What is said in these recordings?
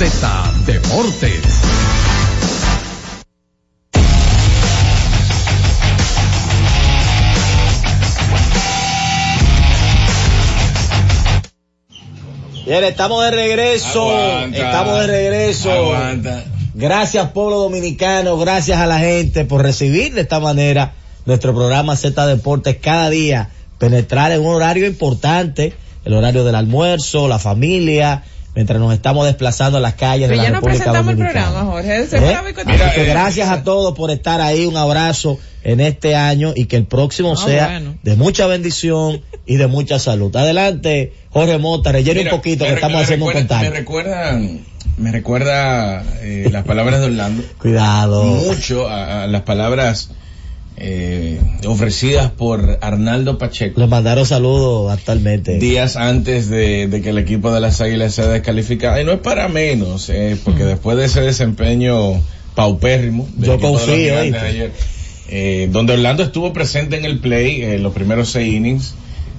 Z Deportes. Bien, estamos de regreso. Aguanta. Estamos de regreso. Aguanta. Gracias pueblo dominicano, gracias a la gente por recibir de esta manera nuestro programa Z Deportes cada día, penetrar en un horario importante, el horario del almuerzo, la familia, mientras nos estamos desplazando a las calles de Pero la ya no República presentamos el Dominicana. programa, Jorge. ¿Eh? Mira, que eh, gracias a todos por estar ahí, un abrazo en este año y que el próximo Ah, sea bueno. de mucha bendición y de mucha salud. Adelante, Jorge Mota, rellene un poquito que me estamos recuerda- haciendo un Me contacto. recuerda, me recuerda eh, las palabras de Orlando Cuidado. mucho a, a las palabras eh, ofrecidas por Arnaldo Pacheco Le mandaron saludos actualmente. días antes de, de que el equipo de las Águilas sea descalificado. Y no es para menos, eh, porque después de ese desempeño paupérrimo, Yo confío, ayer, eh, donde Orlando estuvo presente en el play eh, los primeros seis innings,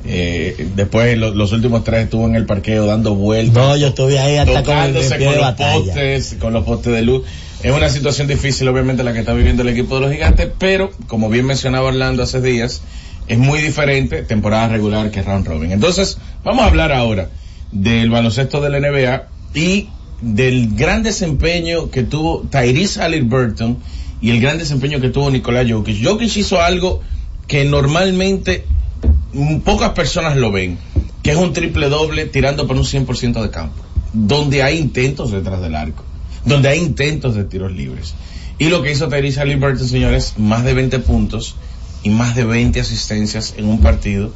eh, después lo- los últimos tres estuvo en el parqueo dando vueltas. No, yo estuve ahí hasta con el tocándose pie con de los batalla. postes, con los postes de luz. Es una situación difícil, obviamente, la que está viviendo el equipo de los gigantes, pero, como bien mencionaba Orlando hace días, es muy diferente temporada regular que round robin. Entonces, vamos a hablar ahora del baloncesto de la NBA y del gran desempeño que tuvo Tyrese Halliburton y el gran desempeño que tuvo Nicolás Jokic. Jokic hizo algo que normalmente pocas personas lo ven, que es un triple doble tirando por un 100% de campo, donde hay intentos detrás del arco, donde hay intentos de tiros libres. Y lo que hizo Tyrese Halliburton, señores, más de 20 puntos y más de 20 asistencias en un partido.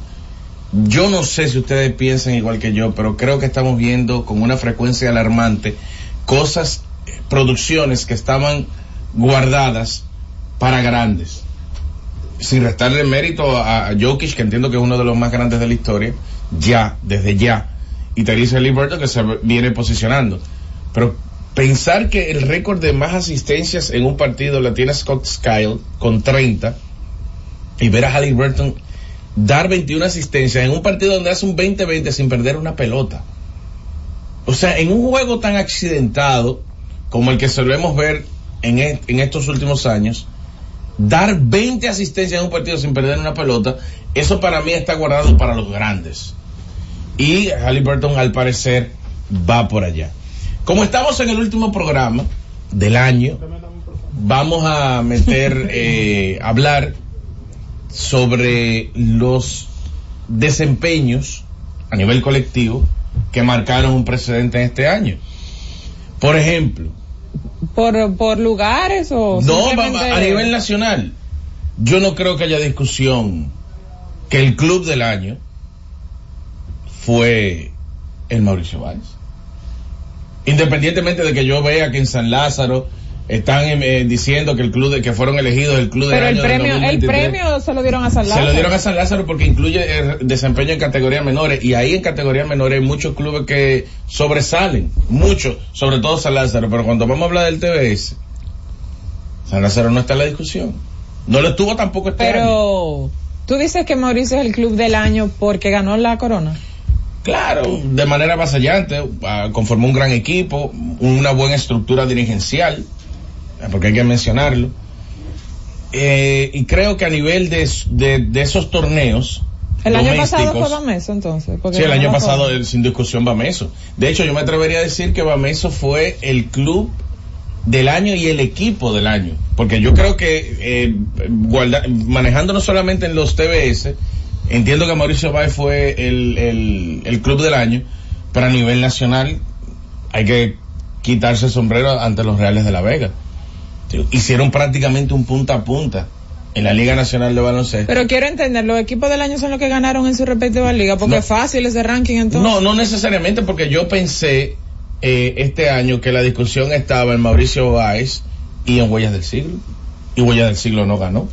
Yo no sé si ustedes piensan igual que yo, pero creo que estamos viendo con una frecuencia alarmante cosas, eh, producciones que estaban guardadas para grandes sin restarle mérito a, Jokic, que entiendo que es uno de los más grandes de la historia, ya, desde ya, y Theresa Liberto que se viene posicionando. Pero pensar que el récord de más asistencias en un partido la tiene Scott Skyle con 30 y ver a Halliburton dar 21 asistencias en un partido donde hace un 20-20 sin perder una pelota. O sea, en un juego tan accidentado como el que solemos ver en, e- en estos últimos años, dar 20 asistencias en un partido sin perder una pelota, eso para mí está guardado para los grandes. Y Halliburton al parecer va por allá. Como estamos en el último programa del año, vamos a meter, eh, hablar sobre los desempeños a nivel colectivo que marcaron un precedente en este año. Por ejemplo, ¿Por, por lugares o no, simplemente- a nivel nacional, yo no creo que haya discusión que el club del año fue el Mauricio Valls. Independientemente de que yo vea que en San Lázaro están eh, diciendo que el club de, que fueron elegidos el club del Pero el del premio, el 2023. premio se lo dieron a San Se Lázaro. lo dieron a San Lázaro porque incluye eh, desempeño en categorías menores y ahí en categorías menores hay muchos clubes que sobresalen, muchos, sobre todo San Lázaro, pero cuando vamos a hablar del TBS, San Lázaro no está en la discusión. No lo estuvo tampoco este año. Pero tú dices que Mauricio es el club del año porque ganó la corona. Claro, de manera avasallante, ah, conformó un gran equipo, una buena estructura dirigencial, ah, porque hay que mencionarlo. Eh, y creo que a nivel de, de, de esos torneos, El año pasado fue Bameso entonces. porque Sí, el año pasado, eh, sin discusión, Bameso. De hecho, yo me atrevería a decir que Bameso fue el club del año y el equipo del año. Porque yo creo que, eh, guarda- manejando no solamente en los TBS, entiendo que Mauricio Bay fue el, el, el club del año, pero a nivel nacional hay que quitarse el sombrero ante los Reales de la Vega. Hicieron prácticamente un punta a punta en la Liga Nacional de Baloncesto. Pero quiero entender, los equipos del año son los que ganaron en su respectiva liga, porque No. es fácil ese ranking entonces. No, no necesariamente porque yo pensé eh, este año que la discusión estaba en Mauricio Báez y en Huellas del Siglo. Y Huellas del Siglo no ganó.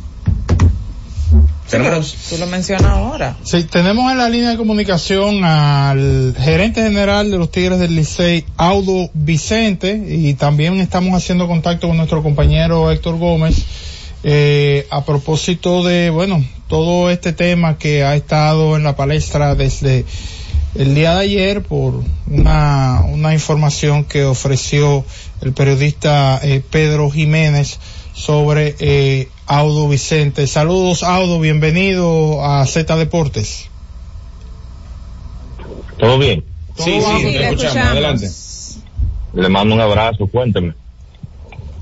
Tenemos- tú lo mencionas ahora. Sí, tenemos en la línea de comunicación al gerente general de los Tigres del Licey, Audo Vicente, y también estamos haciendo contacto con nuestro compañero Héctor Gómez, eh, a propósito de, bueno, todo este tema que ha estado en la palestra desde el día de ayer por una, una información que ofreció el periodista eh, Pedro Jiménez sobre eh, Audo Vicente. Saludos Audo, bienvenido a Z Deportes. ¿Todo bien? Sí, Todo sí, te escuchamos. Adelante. Le mando un abrazo, cuénteme.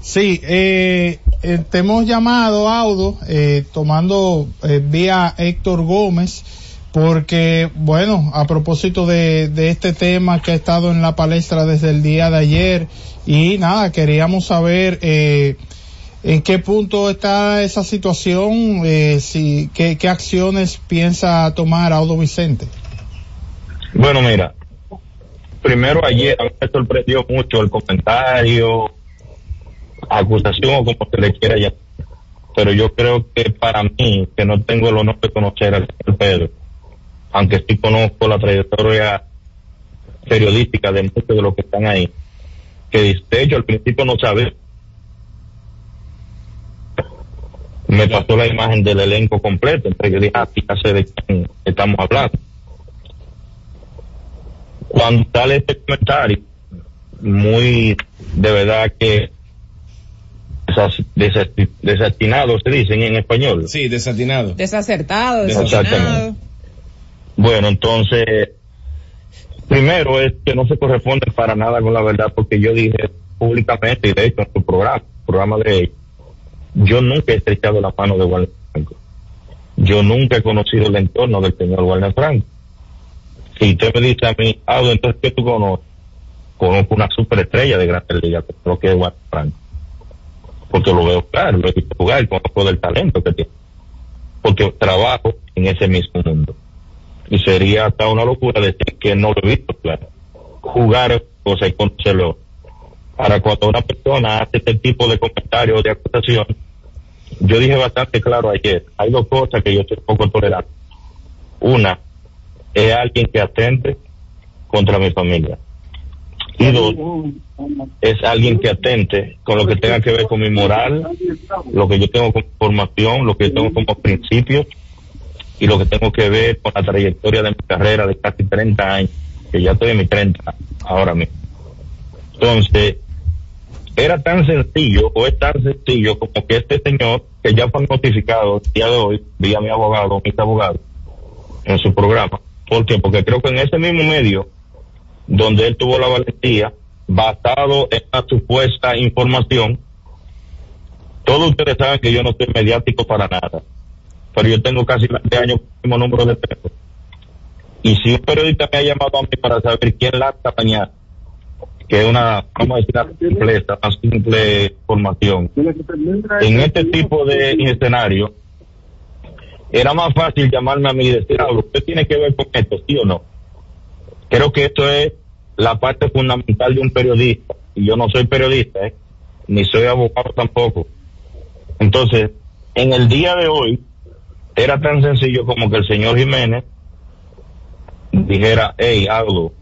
Sí, eh, eh, te hemos llamado, Audo, eh, tomando eh, vía Héctor Gómez, porque, bueno, a propósito de, de este tema que ha estado en la palestra desde el día de ayer, y nada, queríamos saber eh, en qué punto está esa situación, eh, si, qué, acciones piensa tomar Audo Vicente. Bueno, mira, primero ayer a mí me sorprendió mucho el comentario, acusación o como se le quiera llamar. Pero yo creo que para mí, que no tengo el honor de conocer al señor Pedro, aunque sí conozco la trayectoria periodística de muchos de los que están ahí, que de hecho al principio no sabía. Me pasó la imagen del elenco completo, entonces yo dije, ah, ya sé de quién estamos hablando cuando sale este comentario, muy de verdad que desas- desesti- desestinado se dicen en español. Sí, desatinado. Desacertado, desatinado. Bueno, entonces, primero es que no se corresponde para nada con la verdad, porque yo dije públicamente, y de hecho en su programa, programa de ellos, yo nunca he estrechado la mano de Walter Franco. Yo nunca he conocido el entorno del señor Walter Franco. Si usted me dice a mí, ah, entonces, ¿qué tú conoces? Conozco una superestrella de Grandes Ligas, lo que es Walter Franco. Porque lo veo claro, lo he visto jugar conozco del talento que tiene. Porque trabajo en ese mismo mundo y sería hasta una locura decir que no lo he visto claro jugar cosas y conocerlo para cuando una persona hace este tipo de comentarios de acusación yo dije bastante claro ayer hay dos cosas que yo soy poco tolerante una es alguien que atente contra mi familia y dos es alguien que atente con lo que tenga que ver con mi moral lo que yo tengo como formación lo que yo tengo como principios y lo que tengo que ver con la trayectoria de mi carrera de casi 30 años, que ya estoy en mis 30 ahora mismo. Entonces, era tan sencillo o es tan sencillo como que este señor, que ya fue notificado el día de hoy, vía mi abogado, mis abogados, en su programa. ¿Por qué? Porque creo que en ese mismo medio, donde él tuvo la valentía, basado en la supuesta información, todos ustedes saben que yo no soy mediático para nada, pero yo tengo casi 20 años mismo número de teléfono. Y si un periodista me ha llamado a mí para saber quién lanza mañana, que es una, vamos a decir, una simpleza, una simple formación, en este tipo de escenario, era más fácil llamarme a mí y decir, ah, usted tiene que ver con esto, sí o no. Creo que esto es la parte fundamental de un periodista, y yo no soy periodista, ¿eh? ni soy abogado tampoco. Entonces, en el día de hoy, era tan sencillo como que el señor Jiménez dijera, hey, Aldo,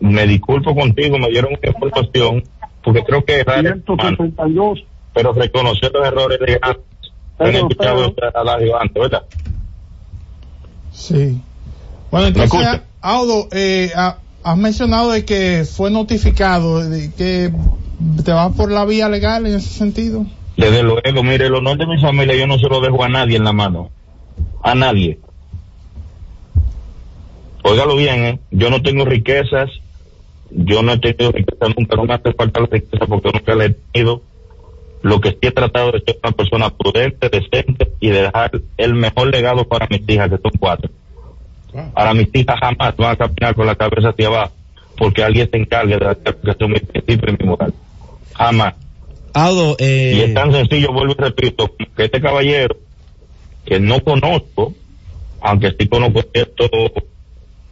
me disculpo contigo, me dieron una información, porque creo que era humano, pero reconocer los errores de antes. Han Pero, escuchado pero- usted adagio antes, ¿verdad? Sí. Bueno, ¿Me entonces? Audo, eh, ha- has mencionado de que fue notificado, de que te vas por la vía legal en ese sentido. Desde luego, mire, el honor de mi familia yo no se lo dejo a nadie en la mano. A nadie. Óigalo bien, ¿eh? Yo no tengo riquezas. Yo no he tenido riqueza nunca. No me hace falta la riqueza porque nunca la he tenido. Lo que sí he tratado de ser una persona prudente, decente y de dejar el mejor legado para mis hijas, que son cuatro. Para mis hijas jamás van a caminar con la cabeza hacia abajo porque alguien se encargue de hacer que son mis principios y mi moral. Jamás. Aldo, Y es eh, tan sencillo, vuelvo y repito, que este caballero, que no conozco, aunque sí conozco esto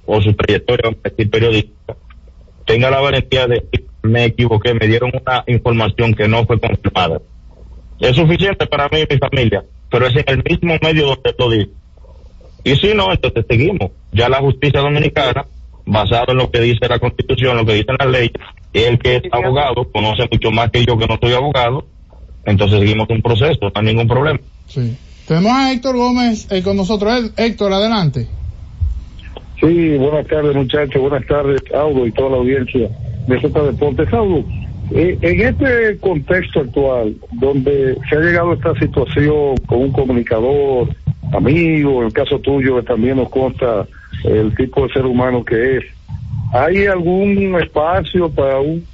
o su trayectoria, vamos a decir periodista, tenga la valentía de decir, me equivoqué, me dieron una información que no fue confirmada. Es suficiente para mí y mi familia, pero es en el mismo medio donde lo dice. Y si no, entonces seguimos. Ya la justicia dominicana, basado en lo que dice la constitución, lo que dicen las leyes, él que es abogado, conoce mucho más que yo que no soy abogado, entonces seguimos un proceso, no hay ningún problema. Sí. Tenemos a Héctor Gómez eh, con nosotros. Héctor, adelante. Sí, buenas tardes muchachos, buenas tardes Audo y toda la audiencia de Z Deportes. Audo, eh, en este contexto actual, donde se ha llegado a esta situación con un comunicador, amigo, el caso tuyo que también nos consta el tipo de ser humano que es, ¿hay algún espacio para un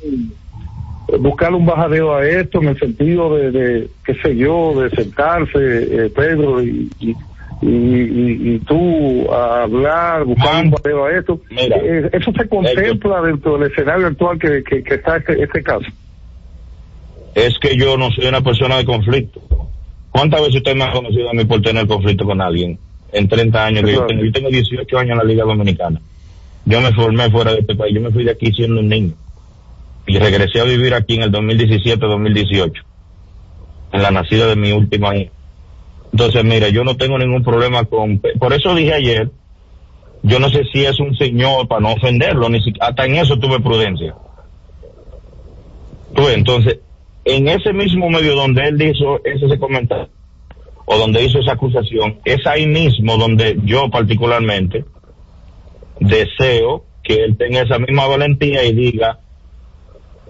buscar un bajadeo a esto en el sentido de, de qué sé yo, de sentarse, eh, Pedro, y, y, y, y- y tú a hablar, buscar un bajadeo a esto? Mira, Eh, ¿Eso se contempla dentro del escenario actual que, que, que está este, este caso? Es que yo no soy una persona de conflicto. ¿Cuántas veces usted me ha conocido a mí por tener conflicto con alguien? En 30 años que yo tengo. Yo tengo 18 años en la Liga Dominicana. Yo me formé fuera de este país. Yo me fui de aquí siendo un niño. Y regresé a vivir aquí en el 2017-2018. En la nacida de mi última hija. Entonces, mira, yo no tengo ningún problema con... Por eso dije ayer, yo no sé si es un señor para no ofenderlo, ni si... hasta en eso tuve prudencia. Entonces, en ese mismo medio donde él hizo ese comentario, o donde hizo esa acusación, es ahí mismo donde yo particularmente deseo que él tenga esa misma valentía y diga,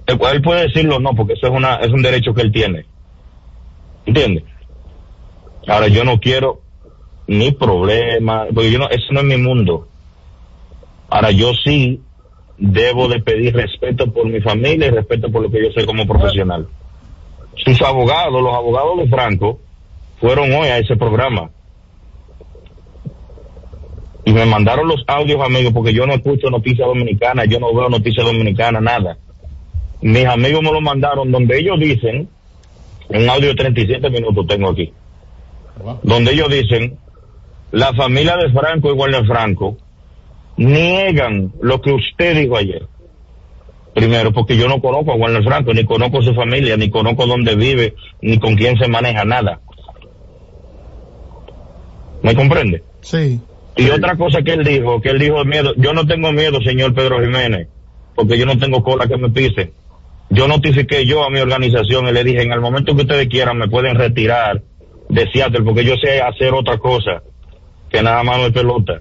él puede decirlo no, porque eso es una, es un derecho que él tiene. ¿Entiendes? Ahora yo no quiero ni problema, porque yo no, eso no es mi mundo. Ahora yo sí debo de pedir respeto por mi familia y respeto por lo que yo soy como profesional. Sus abogados, los abogados de Franco, fueron hoy a ese programa. Y me mandaron los audios, amigos, porque yo no escucho noticias dominicanas, yo no veo noticias dominicanas, nada. Mis amigos me lo mandaron donde ellos dicen, un audio de 37 minutos tengo aquí, donde ellos dicen, la familia de Franco y Warner Franco niegan lo que usted dijo ayer. Primero, porque yo no conozco a Warner Franco, ni conozco su familia, ni conozco dónde vive, ni con quién se maneja nada. ¿Me comprende? Sí. Y otra cosa que él dijo, que él dijo miedo, yo no tengo miedo, señor Pedro Jiménez, porque yo no tengo cola que me pise. Yo notifiqué yo a mi organización y le dije, en el momento que ustedes quieran me pueden retirar de Seattle, porque yo sé hacer otra cosa que nada más no es pelota.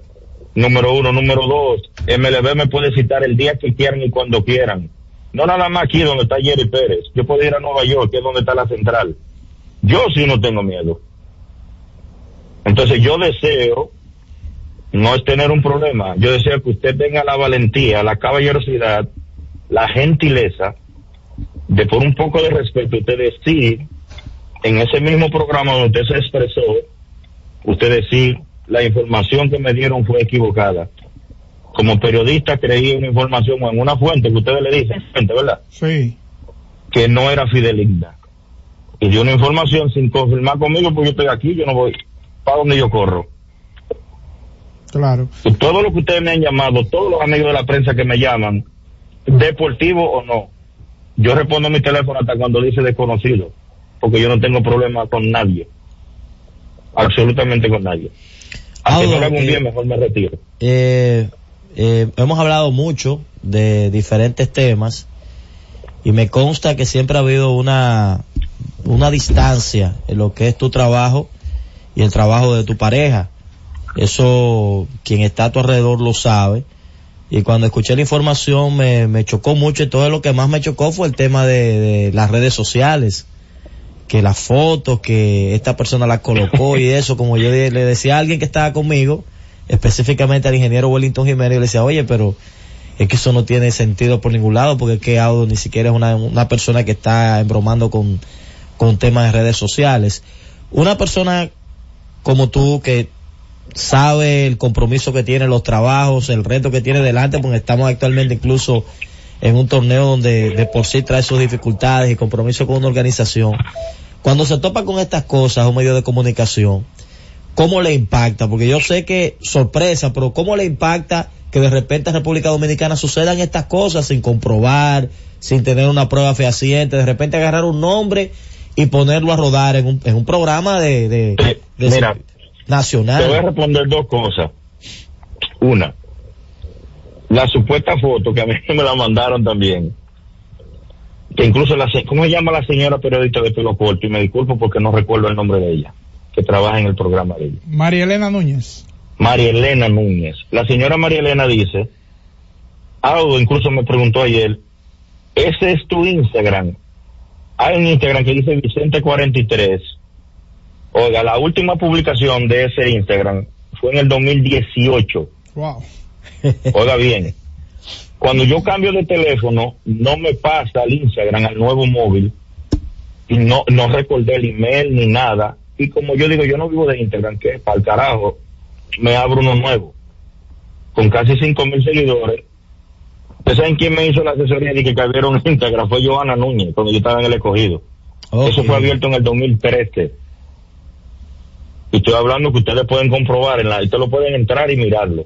Número uno. Número dos, MLB me puede citar el día que quieran y cuando quieran. No nada más aquí donde está Jerry Pérez. Yo puedo ir a Nueva York, que es donde está la central. Yo sí no tengo miedo. Entonces yo deseo, no es tener un problema, yo deseo que usted tenga la valentía, la caballerosidad, la gentileza de por un poco de respeto usted decir en ese mismo programa donde usted se expresó, usted decir la información que me dieron fue equivocada. Como periodista creí una información o en una fuente que ustedes le dicen, fuente, ¿verdad? Sí. Que no era fideligna. Y dio una información sin confirmar conmigo porque yo estoy aquí, yo no voy para donde yo corro. Claro. Y todo lo que ustedes me han llamado, todos los amigos de la prensa que me llaman, deportivo o no, yo respondo mi teléfono hasta cuando dice desconocido, porque yo no tengo problema con nadie. Absolutamente con nadie. Así Audo, no le hago un eh, bien, mejor me retiro. Eh, eh, hemos hablado mucho de diferentes temas y me consta que siempre ha habido una, una distancia en lo que es tu trabajo y el trabajo de tu pareja. Eso quien está a tu alrededor lo sabe. Y cuando escuché la información me, me chocó mucho y todo lo que más me chocó fue el tema de, de las redes sociales. Que las fotos, que esta persona las colocó y eso, como yo le le decía a alguien que estaba conmigo, específicamente al ingeniero Wellington Jiménez, yo le decía, oye, pero es que eso no tiene sentido por ningún lado, porque es que Audo ni siquiera es una, una persona que está embromando con, con temas de redes sociales. Una persona como tú que sabe el compromiso que tiene, los trabajos, el reto que tiene delante, porque estamos actualmente incluso en un torneo donde de por sí trae sus dificultades y compromiso con una organización. Cuando se topa con estas cosas, un medio de comunicación, ¿cómo le impacta? Porque yo sé que sorpresa, pero ¿cómo le impacta que de repente en República Dominicana sucedan estas cosas sin comprobar, sin tener una prueba fehaciente, de repente agarrar un nombre y ponerlo a rodar en un, en un programa de, de, de- Mira, Te voy a nacional? responder dos cosas. Una, la supuesta foto que a mí me la mandaron también. Que incluso la, se- ¿cómo se llama la señora periodista de pelo corto? Y me disculpo porque no recuerdo el nombre de ella, que trabaja en el programa de ella. María Elena Núñez. María Elena Núñez. La señora María Elena dice, Audo incluso me preguntó ayer, ese es tu Instagram. Hay un Instagram que dice Vicente43. Oiga, la última publicación de ese Instagram fue en el 2018. Wow. Oiga bien, cuando yo cambio de teléfono, no me pasa al Instagram, al nuevo móvil, y no, no recordé el email ni nada. Y como yo digo, yo no vivo de Instagram, que para el carajo, me abro uno nuevo, con casi cinco mil seguidores. ¿Ustedes saben quién me hizo la asesoría de que cayeron en Instagram? Fue Joana Núñez, cuando yo estaba en el escogido. Eso fue abierto en el 2013. Y estoy hablando que ustedes pueden comprobar, en la, ustedes lo pueden entrar y mirarlo.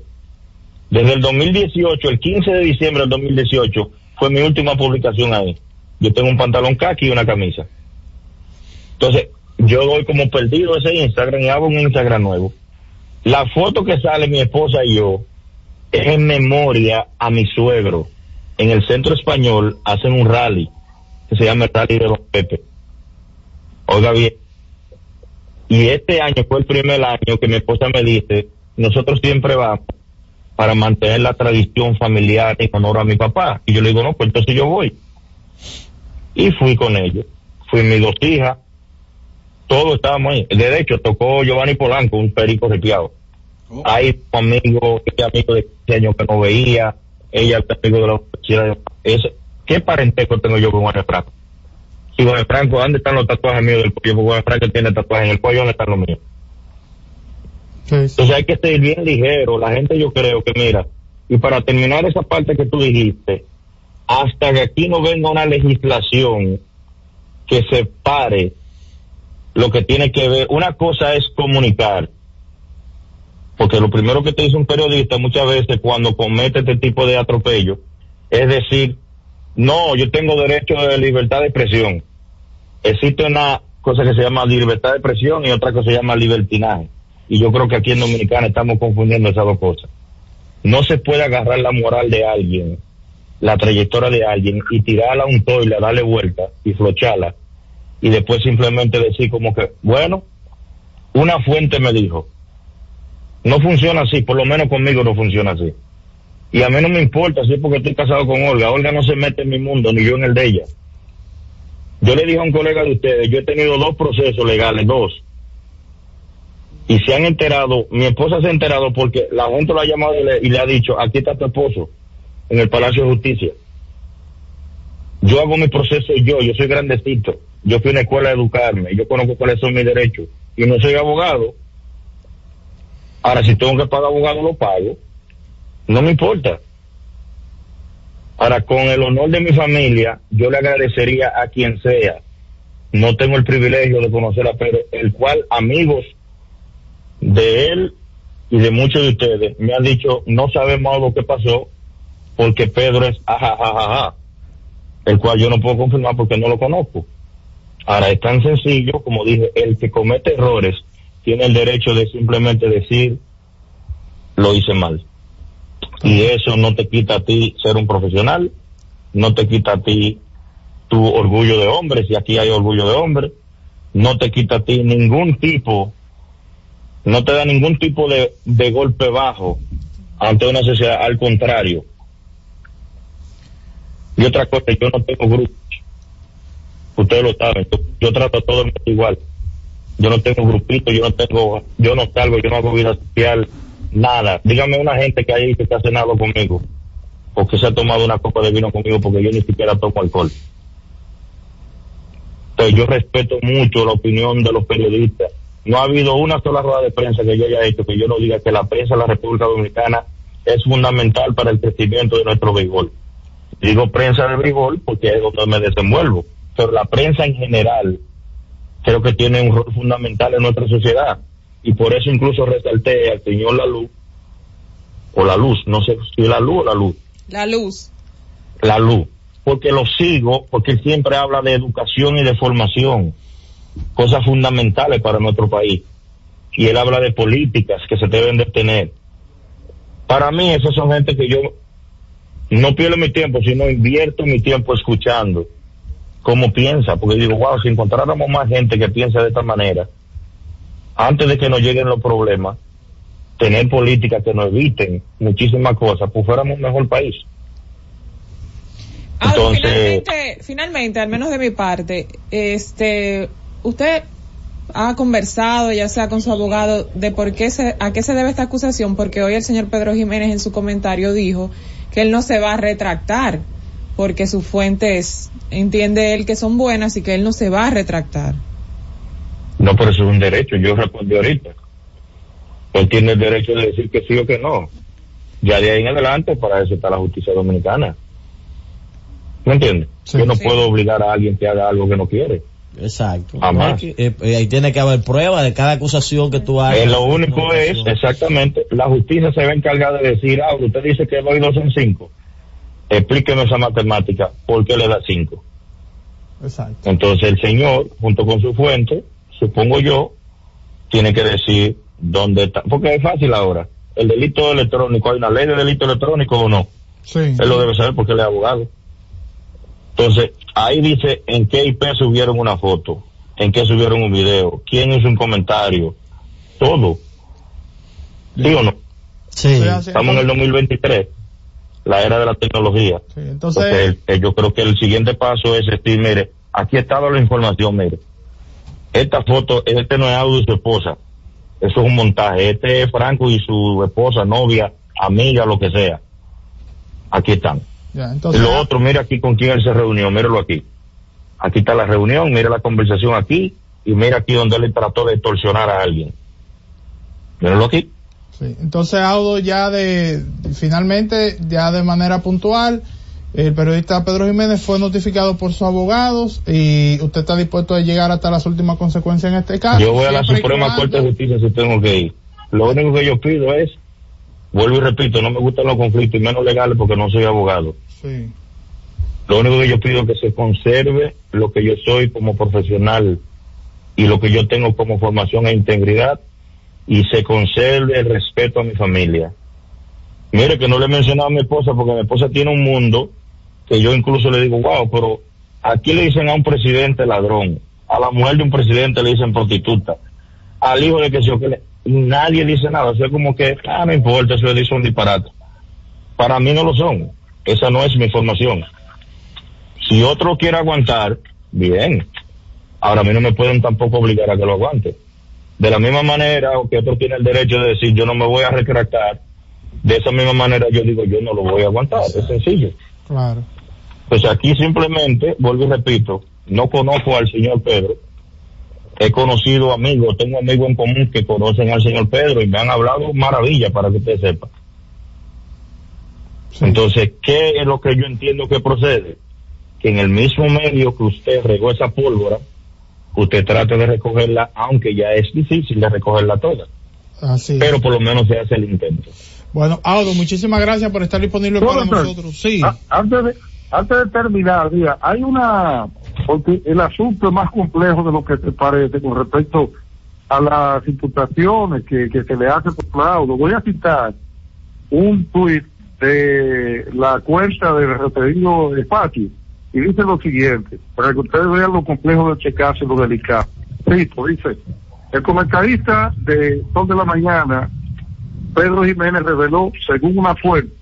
Desde el 2018, el 15 de diciembre del 2018, fue mi última publicación ahí. Yo tengo un pantalón khaki y una camisa. Entonces, yo doy como perdido ese Instagram y hago un Instagram nuevo. La foto que sale mi esposa y yo es en memoria a mi suegro. En el centro español hacen un rally que se llama el Rally de los Pepe. Oiga bien. Y este año fue el primer año que mi esposa me dice, nosotros siempre vamos para mantener la tradición familiar en honor a mi papá. Y yo le digo, no, pues entonces yo voy. Y fui con ellos. Fui mis dos hijas. Todos estábamos ahí. De hecho, tocó Giovanni Polanco, un perico ripiado. Hay amigos, ella amigo de 15 años que no veía, ella es amigo de la universidad. Ese- ¿Qué parentesco tengo yo con Juan Franco? Si Juan Franco, ¿dónde están los tatuajes míos del cuello? Porque Juan Franco tiene tatuajes en el cuello, ¿dónde están los míos? Entonces hay que ser bien ligero. La gente yo creo que mira, y para terminar esa parte que tú dijiste, hasta que aquí no venga una legislación que separe lo que tiene que ver, una cosa es comunicar, porque lo primero que te dice un periodista muchas veces cuando comete este tipo de atropello es decir, no, yo tengo derecho de libertad de expresión. Existe una cosa que se llama libertad de expresión y otra que se llama libertinaje. Y yo creo que aquí en Dominicana estamos confundiendo esas dos cosas. No se puede agarrar la moral de alguien, la trayectoria de alguien y tirarla a un toile, darle vuelta y flocharla y después simplemente decir como que, bueno, una fuente me dijo, no funciona así, por lo menos conmigo no funciona así. Y a mí no me importa si es porque estoy casado con Olga. Olga no se mete en mi mundo, ni yo en el de ella. Yo le dije a un colega de ustedes, yo he tenido dos procesos legales, dos. Y se han enterado, mi esposa se ha enterado porque la gente lo ha llamado y le, y le ha dicho, aquí está tu esposo, en el Palacio de Justicia. Yo hago mi proceso yo, yo soy grandecito. Yo fui a una escuela a educarme, yo conozco cuáles son mis derechos. Y no soy abogado. Ahora, si tengo que pagar abogado, lo pago. No me importa. Ahora, con el honor de mi familia, yo le agradecería a quien sea. No tengo el privilegio de conocerla, pero el cual amigos de él y de muchos de ustedes me han dicho, no sabemos lo que pasó porque Pedro es ajajajaja, el cual yo no puedo confirmar porque no lo conozco. Ahora, es tan sencillo, como dije, el que comete errores tiene el derecho de simplemente decir, lo hice mal. Y eso no te quita a ti ser un profesional, no te quita a ti tu orgullo de hombre, si aquí hay orgullo de hombre, no te quita a ti ningún tipo, no te da ningún tipo de, de golpe bajo ante una sociedad, al contrario. Y otra cosa, yo no tengo grupo ustedes lo saben, yo, trato a todo el mundo igual. Yo no tengo grupito, yo no tengo, yo no salgo, yo no hago vida social, nada. Dígame una gente que hay que ha cenado conmigo, o que se ha tomado una copa de vino conmigo porque yo ni siquiera tomo alcohol. Entonces yo respeto mucho la opinión de los periodistas. No ha habido una sola rueda de prensa que yo haya hecho que yo no diga que la prensa de la República Dominicana es fundamental para el crecimiento de nuestro béisbol. Digo prensa del béisbol porque es donde me desenvuelvo pero la prensa en general creo que tiene un rol fundamental en nuestra sociedad y por eso incluso resalté al señor La Luz o La Luz, no sé si la Luz o La Luz. La luz. La Luz, porque lo sigo, porque él siempre habla de educación y de formación, cosas fundamentales para nuestro país. Y él habla de políticas que se deben de tener. Para mí, esas son gente que yo no pierdo mi tiempo, sino invierto mi tiempo escuchando cómo piensa, porque digo, wow, si encontráramos más gente que piensa de esta manera, antes de que nos lleguen los problemas, tener políticas que nos eviten muchísimas cosas, pues fuéramos un mejor país. Ahora, Entonces- finalmente, finalmente, al menos de mi parte, este, usted ha conversado, ya sea con su abogado, de por qué se, a qué se debe esta acusación, porque hoy el señor Pedro Jiménez en su comentario dijo que él no se va a retractar, porque sus fuentes entiende él que son buenas y que él no se va a retractar. No, pero eso es un derecho, yo respondí ahorita. Él tiene el derecho de decir que sí o que no. Ya de ahí en adelante, para eso está la justicia dominicana. ¿Me entiendes? Sí. yo no Sí. puedo obligar a alguien que haga algo que no quiere. Exacto. Jamás. Que- eh, eh, ahí tiene que haber prueba de cada acusación que tú hagas. Eh, lo único es, exactamente, la justicia se va a encargar de decir, ah, usted dice que doy dos en cinco. Explíqueme esa matemática, ¿por qué le da cinco? Exacto. Entonces el señor, junto con su fuente, supongo yo, tiene que decir dónde está, porque es fácil ahora. El delito electrónico, ¿hay una ley de delito electrónico o no? Sí. Él lo debe saber porque él es abogado. Entonces, ahí dice en qué IP subieron una foto, en qué subieron un video, quién hizo un comentario, todo. ¿Sí o no? Sí. Estamos en el 2023, la era de la tecnología. Sí, entonces, Entonces, eh, yo creo que el siguiente paso es decir, mire, aquí está la información, mire. Esta foto, este no es audio de su esposa. Eso es un montaje. Este es Franco y su esposa, novia, amiga, lo que sea. Aquí están. Ya, entonces, lo otro, mira aquí con quién él se reunió, míralo aquí. Aquí está la reunión, mira la conversación aquí, y mira aquí donde él trató de extorsionar a alguien. Míralo aquí. sí. entonces Audo ya de, finalmente, ya de manera puntual, el periodista Pedro Jiménez fue notificado por sus abogados y usted está dispuesto a llegar hasta las últimas consecuencias en este caso. Yo voy a la Suprema cuando- Corte de Justicia si tengo que ir. Lo único que yo pido es, vuelvo y repito, no me gustan los conflictos y menos legales porque no soy abogado. Sí. Lo único que yo pido es que se conserve lo que yo soy como profesional y lo que yo tengo como formación e integridad y se conserve el respeto a mi familia. Mire que no le he mencionado a mi esposa porque mi esposa tiene un mundo que yo incluso le digo, wow, pero aquí le dicen a un presidente ladrón, a la mujer de un presidente le dicen prostituta, al hijo de que se o que le- nadie dice nada, o sea como que, ah, no importa, eso le dice un disparate. Para mí no lo son. Esa no es mi formación. Si otro quiere aguantar, bien. Ahora a mí no me pueden tampoco obligar a que lo aguante. De la misma manera, o que otro tiene el derecho de decir yo no me voy a retractar, de esa misma manera yo digo yo no lo voy a aguantar. Es sencillo. Claro. Pues aquí simplemente, vuelvo y repito, no conozco al señor Pedro. He conocido amigos, tengo amigos en común que conocen al señor Pedro y me han hablado maravilla para que usted sepa. Sí. Entonces, ¿qué es lo que yo entiendo que procede? Que en el mismo medio que usted regó esa pólvora, usted trate de recogerla, aunque ya es difícil de recogerla toda. Así. es. Pero por lo menos se hace el intento. Bueno, Audo, muchísimas gracias por estar disponible para nosotros. Sí. a- antes de, antes de terminar, mira, hay una, porque el asunto es más complejo de lo que te parece con respecto a las imputaciones que, que se le hace por laudo. Voy a citar un tuit de la cuenta del referido espacio y dice lo siguiente, para que ustedes vean lo complejo del checarse lo delicado. Cito, dice, el comentarista de Sol de la Mañana, Pedro Jiménez, reveló, según una fuente,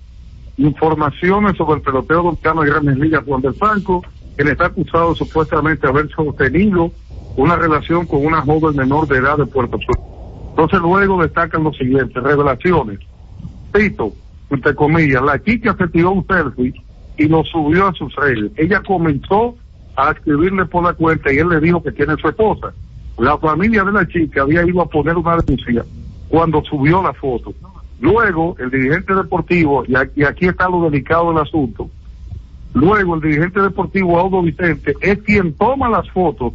informaciones sobre el pelotero dominicano de Grandes Ligas Juan del Franco, quien está acusado supuestamente de haber sostenido una relación con una joven menor de edad de Puerto Sur. Entonces luego destacan lo siguiente, revelaciones. Cito, entre comillas, la chica se tiró un selfie y lo subió a sus redes. Ella comenzó a escribirle por la cuenta y él le dijo que tiene su esposa. La familia de la chica había ido a poner una denuncia cuando subió la foto. Luego, el dirigente deportivo, y aquí está lo delicado del asunto, luego el dirigente deportivo Audo Vicente es quien toma las fotos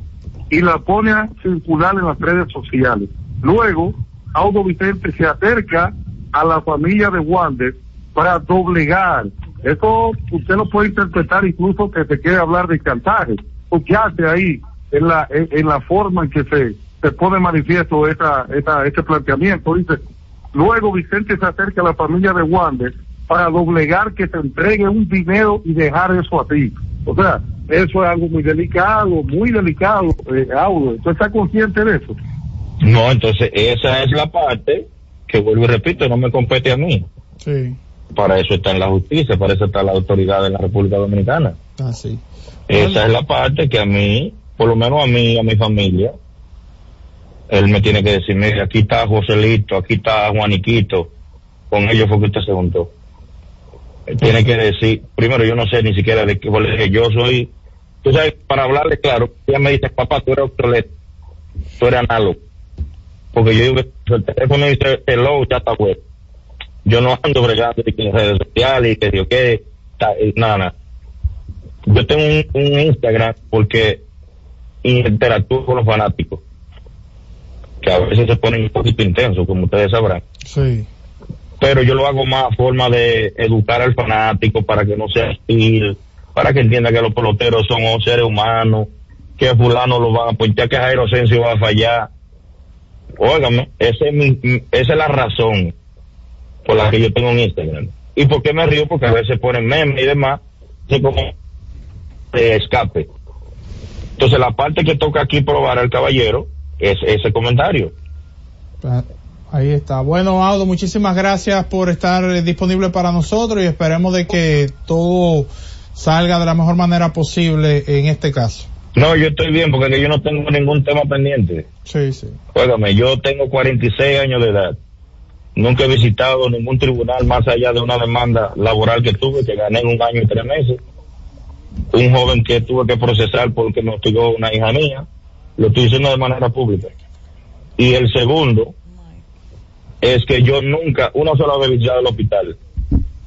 y la pone a circular en las redes sociales. Luego, Audo Vicente se acerca a la familia de Wander para doblegar. Eso usted lo puede interpretar incluso que se quiere hablar de chantaje. Porque hace ahí en la, en, en la forma en que se, se pone manifiesto esa, esa, ese planteamiento. Dice, luego Vicente se acerca a la familia de Wander para doblegar que se entregue un dinero y dejar eso así. O sea, eso es algo muy delicado, muy delicado, eh, Audo. ¿Usted está consciente de eso? No, entonces esa es la parte que vuelvo y repito, no me compete a mí. Sí. Para eso está en la justicia, para eso está la autoridad de la República Dominicana. Así. Esa es la parte que a mí, por lo menos a mí, a mi familia, él me tiene que decir, mire, aquí está Joselito, aquí está Juaniquito, con ellos fue que usted se juntó. Tiene que decir, primero yo no sé ni siquiera de qué, porque yo soy, tú sabes, para hablarle claro, ella me dice, papá, tú eres obsoleto, tú eres análogo. Porque yo digo, el teléfono dice, hello, ya está bueno. Yo no ando bregando en redes sociales y que digo que, nada, nada. Yo tengo un, un Instagram porque interactúo con los fanáticos, que a veces se ponen un poquito intensos, como ustedes sabrán. Sí. Pero yo lo hago más forma de educar al fanático para que no sea hostil, para que entienda que los peloteros son seres humanos, que fulano lo van a apuntar, que Jairo Asensio va a fallar. Óigame, ese es mi, esa es la razón por la que yo tengo un Instagram. ¿Y por qué me río? Porque a veces ponen memes y demás, así como de escape. Entonces la parte que toca aquí probar al caballero es ese comentario. Ah, Ahí está. Bueno, Audo, muchísimas gracias por estar eh, disponible para nosotros y esperemos de que todo salga de la mejor manera posible en este caso. No, yo estoy bien porque yo no tengo ningún tema pendiente. Sí, sí. Óigame, yo tengo 46 años de edad. Nunca he visitado ningún tribunal más allá de una demanda laboral que tuve, que gané en un año y tres meses. Un joven que tuve que procesar porque me hostigó una hija mía. Lo estoy diciendo de manera pública. Y el segundo es que yo nunca, una sola vez he visitado el hospital.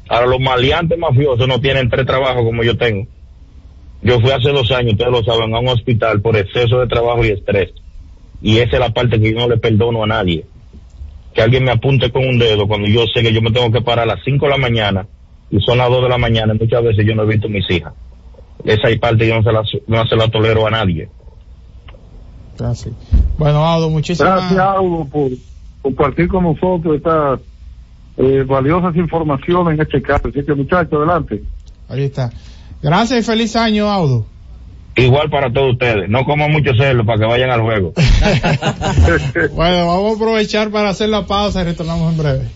Ahora, los maleantes mafiosos no tienen tres trabajos como yo tengo. Yo fui hace dos años, ustedes lo saben, a un hospital por exceso de trabajo y estrés. Y esa es la parte que yo no le perdono a nadie. Que alguien me apunte con un dedo cuando yo sé que yo me tengo que parar a las 5 de la mañana y son las 2 de la mañana y muchas veces yo no he visto a mis hijas. Esa parte yo no se la, no se la tolero a nadie. Así. Bueno, Audo, muchísimas Gracias, Audo, por compartir con nosotros estas eh, valiosas informaciones en este caso. Así que, muchachos, adelante. Ahí está. Gracias y feliz año, Audo. Igual para todos ustedes. No coman mucho cerdo para que vayan al juego. Bueno, vamos a aprovechar para hacer la pausa y retornamos en breve.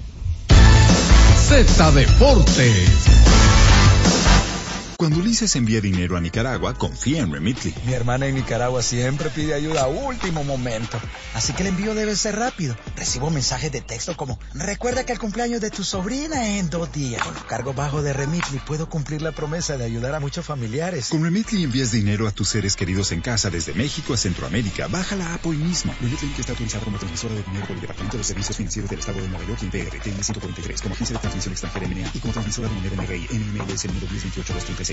Z Deportes. Cuando Ulises envía dinero a Nicaragua, confía en Remitly. Mi hermana en Nicaragua siempre pide ayuda a último momento. Así que el envío debe ser rápido. Recibo mensajes de texto como, recuerda que el cumpleaños de tu sobrina en dos días. Con los cargos bajos de Remitly puedo cumplir la promesa de ayudar a muchos familiares. Con Remitly envías dinero a tus seres queridos en casa desde México a Centroamérica. Baja la app hoy mismo. Remitly que está utilizada como transmisora de dinero por el Departamento de Servicios Financieros del Estado de Nueva York, INDRT 143, como agencia de transmisión extranjera MNA y como transmisora de dinero moneda MRI, NMLS 2028 236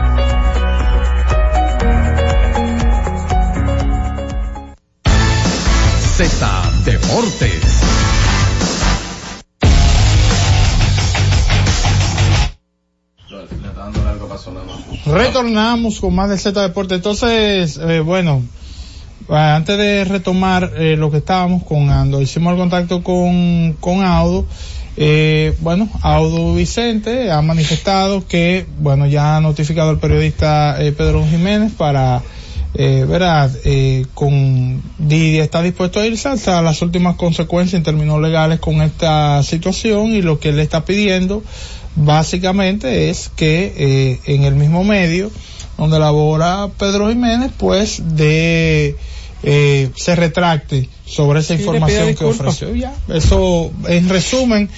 Deportes. Retornamos con más de Z Deporte. Entonces, eh, bueno, antes de retomar eh, lo que estábamos con Ando, hicimos el contacto con, con Audo. Eh, bueno, Audo Vicente ha manifestado que, bueno, ya ha notificado al periodista eh, Pedro Jiménez para, eh, verá, eh, con Didi está dispuesto a irse hasta las últimas consecuencias en términos legales con esta situación y lo que él está pidiendo básicamente es que eh, en el mismo medio donde labora Pedro Jiménez, pues de eh, se retracte sobre esa Sí, información que ofreció. Ya, eso en resumen.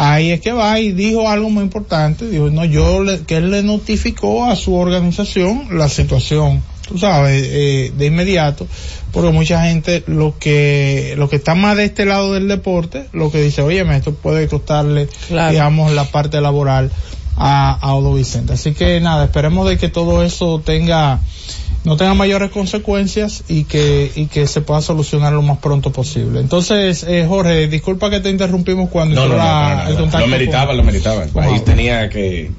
Ahí es que va y dijo algo muy importante, dijo, no, yo le- que él le notificó a su organización la situación, tú sabes, eh, de inmediato, porque mucha gente lo que, lo que está más de este lado del deporte, lo que dice, oye, esto puede costarle, Claro. digamos, la parte laboral a, a Odo Vicente. Así que nada, esperemos de que todo eso tenga, no tenga mayores consecuencias y que, y que se pueda solucionar lo más pronto posible. Entonces, eh, Jorge, disculpa que te interrumpimos cuando No, no, el contacto. Lo meritaba, con- lo meritaba. El país tenía que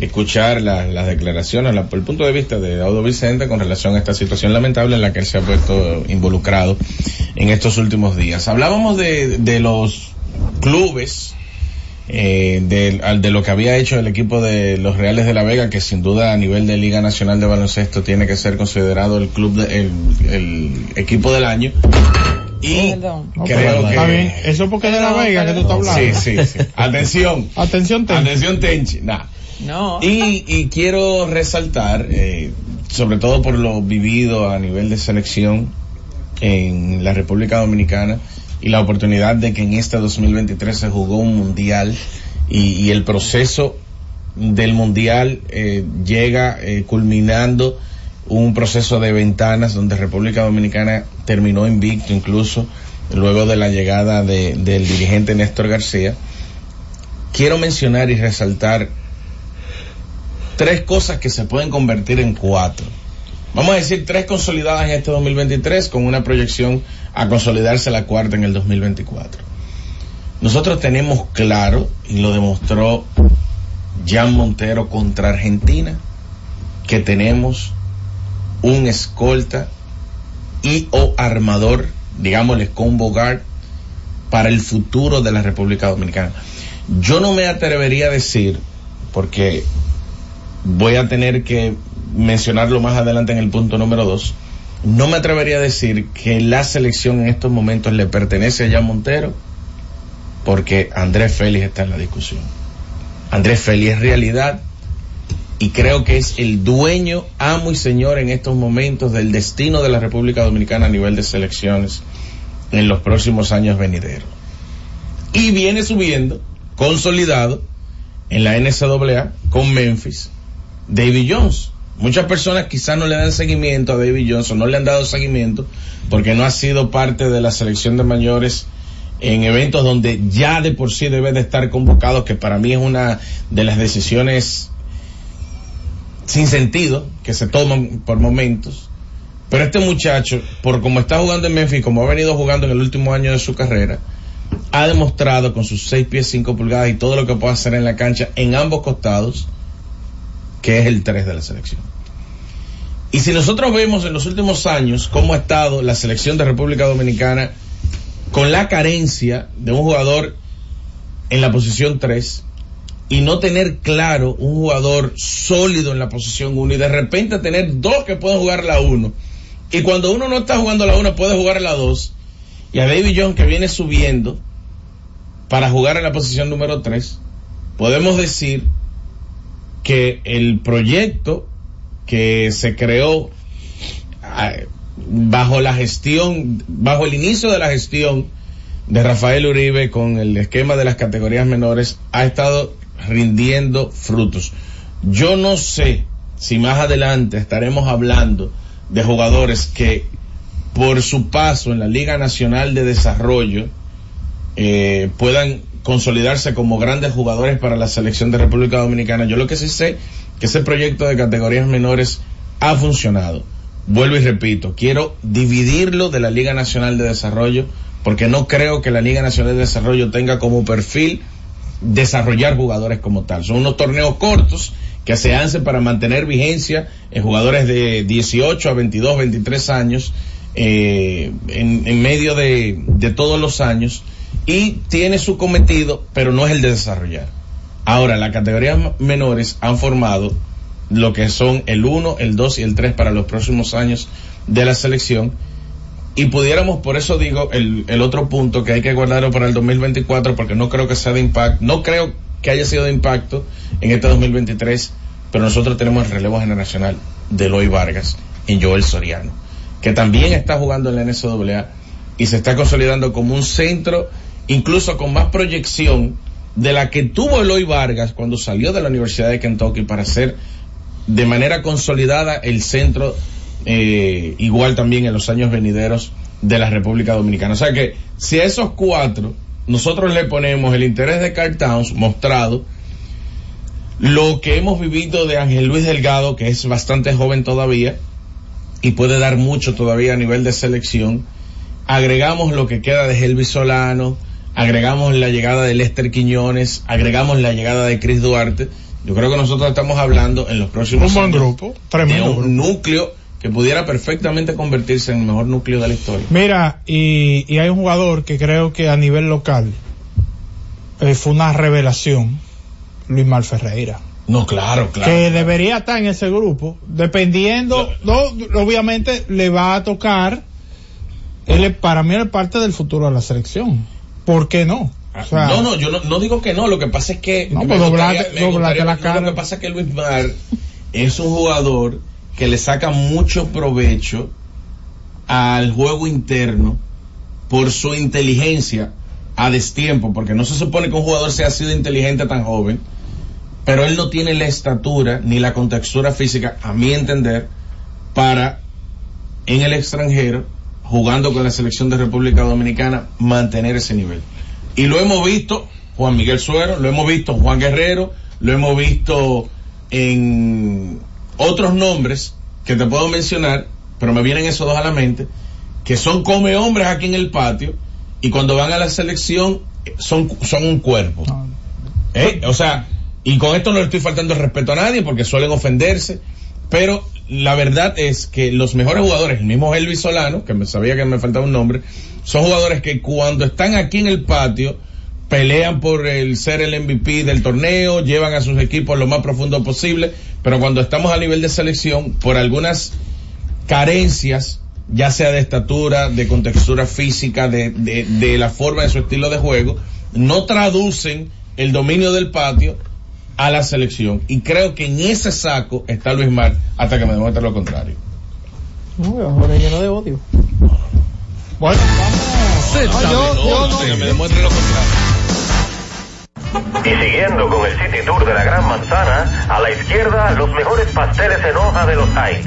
escuchar la- las declaraciones, la- el punto de vista de Audo Vicente con relación a esta situación lamentable en la que él se ha puesto involucrado en estos últimos días. Hablábamos de, de los clubes, eh, de, al- de lo que había hecho el equipo de los Reales de la Vega, que sin duda a nivel de Liga Nacional de Baloncesto tiene que ser considerado el club, de- el, el equipo del año. Y Perdón. No, creo pero que está bien. Eso porque es de la Perdón, Vega que tú estás perdón. hablando. Sí, sí, sí. Atención. Atención, Ten. Atención, Tenchi. Nah. No. Y, y quiero resaltar, eh, sobre todo por lo vivido a nivel de selección en la República Dominicana y la oportunidad de que en este 2023 se jugó un mundial y, el proceso del mundial eh, llega eh, culminando un proceso de ventanas donde República Dominicana terminó invicto incluso luego de la llegada de- del dirigente Néstor García. Quiero mencionar y resaltar tres cosas que se pueden convertir en cuatro. Vamos a decir, tres consolidadas en este 2023 con una proyección a consolidarse la cuarta en el 2024. Nosotros tenemos claro, y lo demostró Jan Montero contra Argentina, que tenemos un escolta y o armador, digámosle combo guard, para el futuro de la República Dominicana. Yo no me atrevería a decir, porque voy a tener que mencionarlo más adelante en el punto número dos, no me atrevería a decir que la selección en estos momentos le pertenece a Jan Montero, porque Andrés Félix está en la discusión. Andrés Félix es realidad y creo que es el dueño, amo y señor en estos momentos del destino de la República Dominicana a nivel de selecciones en los próximos años venideros. Y viene subiendo, consolidado, en la NCAA con Memphis, David Jones. Muchas personas quizás no le dan seguimiento a David Jones o no le han dado seguimiento porque no ha sido parte de la selección de mayores en eventos donde ya de por sí debe de estar convocado, que para mí es una de las decisiones sin sentido que se toman por momentos. Pero este muchacho, por como está jugando en Memphis, como ha venido jugando en el último año de su carrera, ha demostrado con sus 6 pies 5 pulgadas y todo lo que puede hacer en la cancha en ambos costados, que es el 3 de la selección. Y si nosotros vemos en los últimos años cómo ha estado la selección de República Dominicana con la carencia de un jugador en la posición 3 y no tener claro un jugador sólido en la posición 1 y de repente tener dos que pueden jugar la 1 y cuando uno no está jugando la 1 puede jugar la 2 y a David John que viene subiendo para jugar en la posición número 3 podemos decir que el proyecto que se creó ah, bajo la gestión, bajo el inicio de la gestión de Rafael Uribe con el esquema de las categorías menores, ha estado rindiendo frutos. Yo no sé si más adelante estaremos hablando de jugadores que por su paso en la Liga Nacional de Desarrollo eh, puedan consolidarse como grandes jugadores para la selección de República Dominicana. Yo lo que sí sé que ese proyecto de categorías menores ha funcionado vuelvo y repito, quiero dividirlo de la Liga Nacional de Desarrollo porque no creo que la Liga Nacional de Desarrollo tenga como perfil desarrollar jugadores como tal. Son unos torneos cortos que se hacen para mantener vigencia en jugadores de 18 a 22, 23 años eh, en, medio de todos los años y tiene su cometido, pero no es el de desarrollar. Ahora, las categorías menores han formado lo que son el 1, el 2 y el 3 para los próximos años de la selección. Y pudiéramos, por eso digo, el, el otro punto que hay que guardarlo para el 2024 porque no creo que sea de impacto, no creo que haya sido de impacto en este 2023, pero nosotros tenemos el relevo generacional de Eloy Vargas en Joel Soriano, que también está jugando en la NCAA y se está consolidando como un centro, incluso con más proyección de la que tuvo Eloy Vargas cuando salió de la Universidad de Kentucky para ser de manera consolidada el centro, eh, igual también en los años venideros de la República Dominicana. O sea que si a esos cuatro nosotros le ponemos el interés de Carl Towns mostrado, lo que hemos vivido de Ángel Luis Delgado, que es bastante joven todavía y puede dar mucho todavía a nivel de selección, agregamos lo que queda de Helvis Solano, agregamos la llegada de Lester Quiñones, agregamos la llegada de Chris Duarte, yo creo que nosotros estamos hablando en los próximos un buen años grupo, tremendo de un grupo. núcleo que pudiera perfectamente convertirse en el mejor núcleo de la historia. Mira, y, y hay un jugador que creo que a nivel local eh, fue una revelación, Luis Mal Ferreira. No, claro, claro. que debería estar en ese grupo, dependiendo, no, obviamente le va a tocar, él es- para mí es parte del futuro de la selección. ¿Por qué no? O sea, no, no, yo no, no digo que no, lo que pasa es que... No, pues gustaría- doblate- me doblate gustaría- la cara. Lo que pasa es que Luis Mar es un jugador que le saca mucho provecho al juego interno por su inteligencia a destiempo, porque no se supone que un jugador sea así de inteligente tan joven, pero él no tiene la estatura ni la contextura física, a mi entender, para en el extranjero, jugando con la selección de República Dominicana, mantener ese nivel. Y lo hemos visto Juan Miguel Suero, lo hemos visto Juan Guerrero, lo hemos visto en otros nombres que te puedo mencionar, pero me vienen esos dos a la mente, que son come hombres aquí en el patio y cuando van a la selección eh, son, son un cuerpo. ¿Eh? O sea, y con esto no le estoy faltando el respeto a nadie porque suelen ofenderse, pero la verdad es que los mejores jugadores, el mismo Elvis Solano, que me sabía que me faltaba un nombre, son jugadores que cuando están aquí en el patio pelean por el ser el MVP del torneo, llevan a sus equipos lo más profundo posible, pero cuando estamos a nivel de selección, por algunas carencias, ya sea de estatura, de contextura física, de, de, de la forma de su estilo de juego, no traducen el dominio del patio a la selección. Y creo que en ese saco está Luis Mar hasta que me demuestre lo contrario. No, ahora lleno de odio. Bueno, vamos. Yo- me- yo no- que me demuestre lo contrario. Y siguiendo con el City Tour de la Gran Manzana, a la izquierda los mejores pasteles en hoja de los Heights.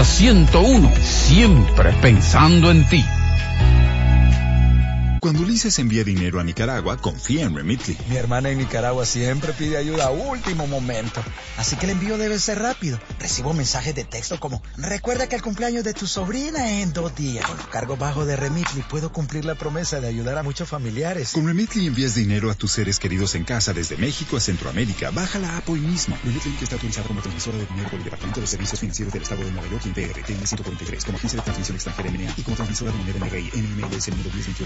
Z101, siempre pensando en ti. Cuando Ulises envía dinero a Nicaragua, confía en Remitly. Mi hermana en Nicaragua siempre pide ayuda a último momento. Así que el envío debe ser rápido. Recibo mensajes de texto como, recuerda que el cumpleaños de tu sobrina es en dos días. Con los cargos bajos de Remitly puedo cumplir la promesa de ayudar a muchos familiares. Con Remitly envías dinero a tus seres queridos en casa desde México a Centroamérica. Baja la app hoy mismo. Remitly está autorizado como transmisora de dinero por el Departamento de Servicios Financieros del Estado de Nueva York y DRT 143 como agencia de transmisión extranjera MNA y como transmisora de moneda MRI NMLS 2028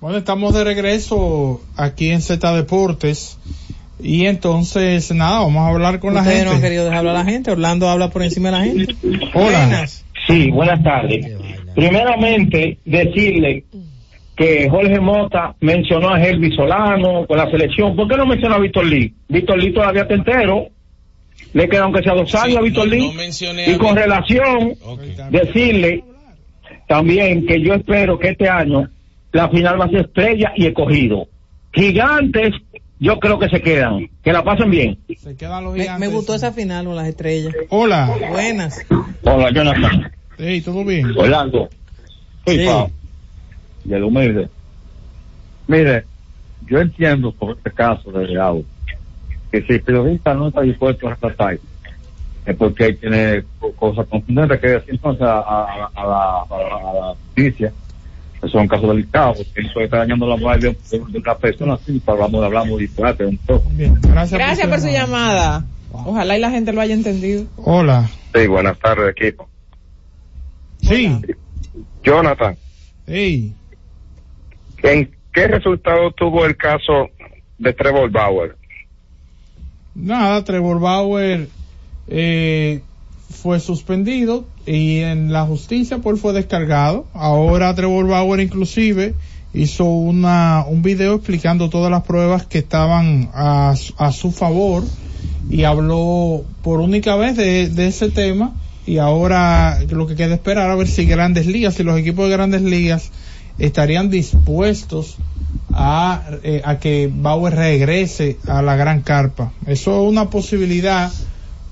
Bueno, estamos de regreso aquí en Z Deportes. Y entonces, nada, vamos a hablar con la gente. no han querido dejar hablar a la gente. Orlando habla por encima de la gente. Hola. Sí, buenas tardes. Primeramente, decirle que Jorge Mota mencionó a Helvi Solano con la selección. ¿Por qué no menciona a Víctor Lee? Víctor Lee todavía está entero. Le quedan aunque sea dos años a Víctor Lee. mencioné y con relación, decirle también que yo espero que este año la final va a ser estrella y escogido. Gigantes, yo creo que se quedan. Que la pasen bien. Se quedan los Me, gigantes. me gustó esa final con las estrellas. Hola. Buenas. Hola, Jonathan. Hey, ¿todo bien? Orlando. Sí. Pau, del humilde. Mire, yo entiendo por este caso de auto que si el periodista no está dispuesto a retratar, es porque él tiene co- cosas confundentes que decir entonces a, a- a la, a, la, a la justicia. Eso es un caso delicado, porque eso está dañando la moral de, una persona así, hablamos, hablamos disparate un poco. Bien, gracias, Gracias por su llamada. Ojalá y la gente lo haya entendido. Hola. Sí, buenas tardes, equipo. Sí. Jonathan, Hey. ¿en qué resultado tuvo el caso de Trevor Bauer? Nada, Trevor Bauer eh, fue suspendido y en la justicia pues fue descargado. Ahora Trevor Bauer inclusive hizo una, un video explicando todas las pruebas que estaban a, a su favor y habló por única vez de, de ese tema y ahora lo que queda esperar a ver si grandes ligas, si los equipos de grandes ligas estarían dispuestos a, eh, a que Bauer regrese a la gran carpa. Eso es una posibilidad,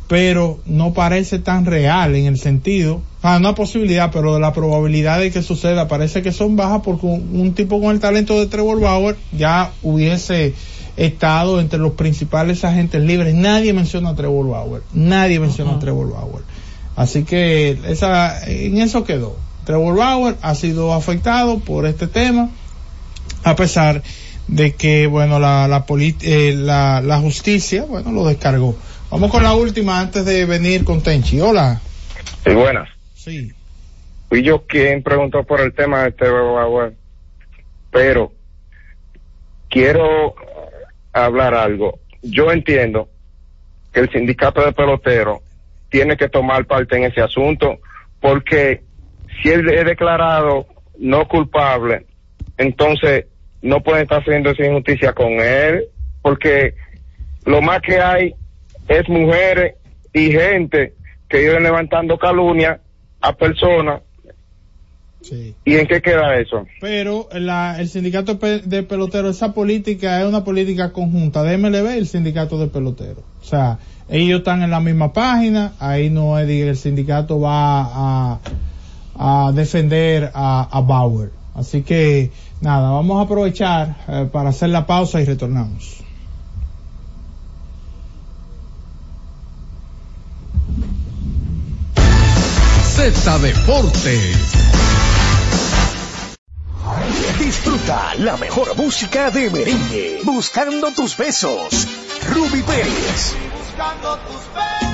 pero no parece tan real en el sentido, ah, una posibilidad, pero la probabilidad de que suceda parece que son bajas porque un, un tipo con el talento de Trevor Bauer ya hubiese estado entre los principales agentes libres. Nadie menciona a Trevor Bauer, nadie menciona a Trevor Bauer. Así que esa, en eso quedó. Trevor Bauer ha sido afectado por este tema, a pesar de que, bueno, la, la, eh, la, la justicia, bueno, lo descargó. Vamos con la última antes de venir con Tenchi. Hola. Sí, buenas. Sí. Fui yo quien preguntó por el tema de Bauer, pero quiero hablar algo. Yo entiendo que el sindicato de peloteros tiene que tomar parte en ese asunto, porque si él es declarado no culpable, entonces no pueden estar haciendo esa injusticia con él, porque lo más que hay es mujeres y gente que viven levantando calumnia a personas. ¿Y en qué queda eso? Pero la, el sindicato de peloteros, esa política es una política conjunta de MLB y el sindicato de peloteros. O sea, ellos están en la misma página, ahí no es el sindicato va a, a defender a, a Bauer. Así que, nada, vamos a aprovechar eh, para hacer la pausa y retornamos. Z Deportes. Disfruta la mejor música de merengue. Buscando tus besos. Ruby Pérez. Buscando tus besos,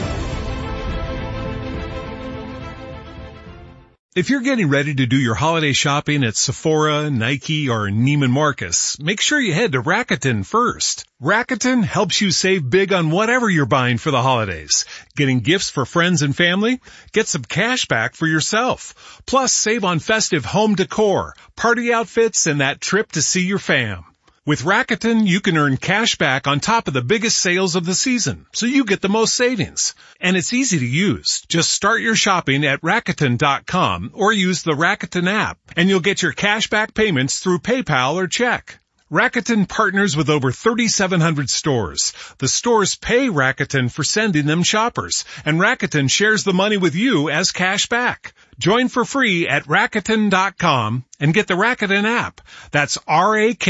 If you're getting ready to do your holiday shopping at Sephora, Nike, or Neiman Marcus, make sure you head to Rakuten first. Rakuten helps you save big on whatever you're buying for the holidays. Getting gifts for friends and family? Get some cash back for yourself. Plus save on festive home decor, party outfits, and that trip to see your fam. With Rakuten, you can earn cash back on top of the biggest sales of the season, so you get the most savings. And it's easy to use. Just start your shopping at Rakuten.com or use the Rakuten app, and you'll get your cash back payments through PayPal or check. Rakuten partners with over 3,700 stores. The stores pay Rakuten for sending them shoppers, and Rakuten shares the money with you as cash back. Join for free at Rakuten.com and get the Rakuten app. That's R-A-K-U-T-E-N.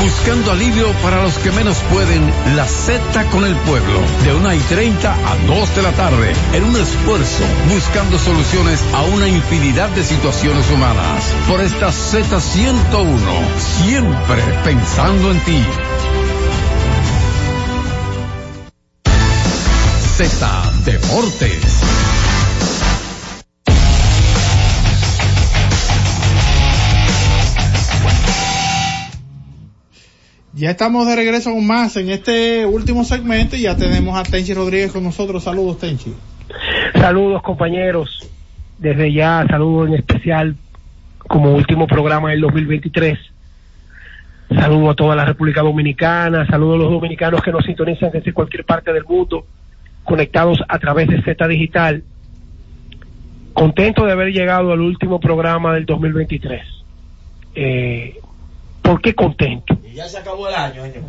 Buscando alivio para los que menos pueden, la Z con el pueblo, de 1 y 30 a 2 de la tarde, en un esfuerzo, buscando soluciones a una infinidad de situaciones humanas. Por esta Z101, siempre pensando en ti. Z Deportes. Ya estamos de regreso con más en este último segmento y ya tenemos a Tenchi Rodríguez con nosotros. Saludos, Tenchi. Saludos compañeros. Desde ya saludo en especial como último programa del 2023. Saludo a toda la República Dominicana, saludo a los dominicanos que nos sintonizan desde cualquier parte del mundo, conectados a través de Z Digital. Contento de haber llegado al último programa del 2023. Eh, ¿Por qué contento? Y ya se acabó el año, señor.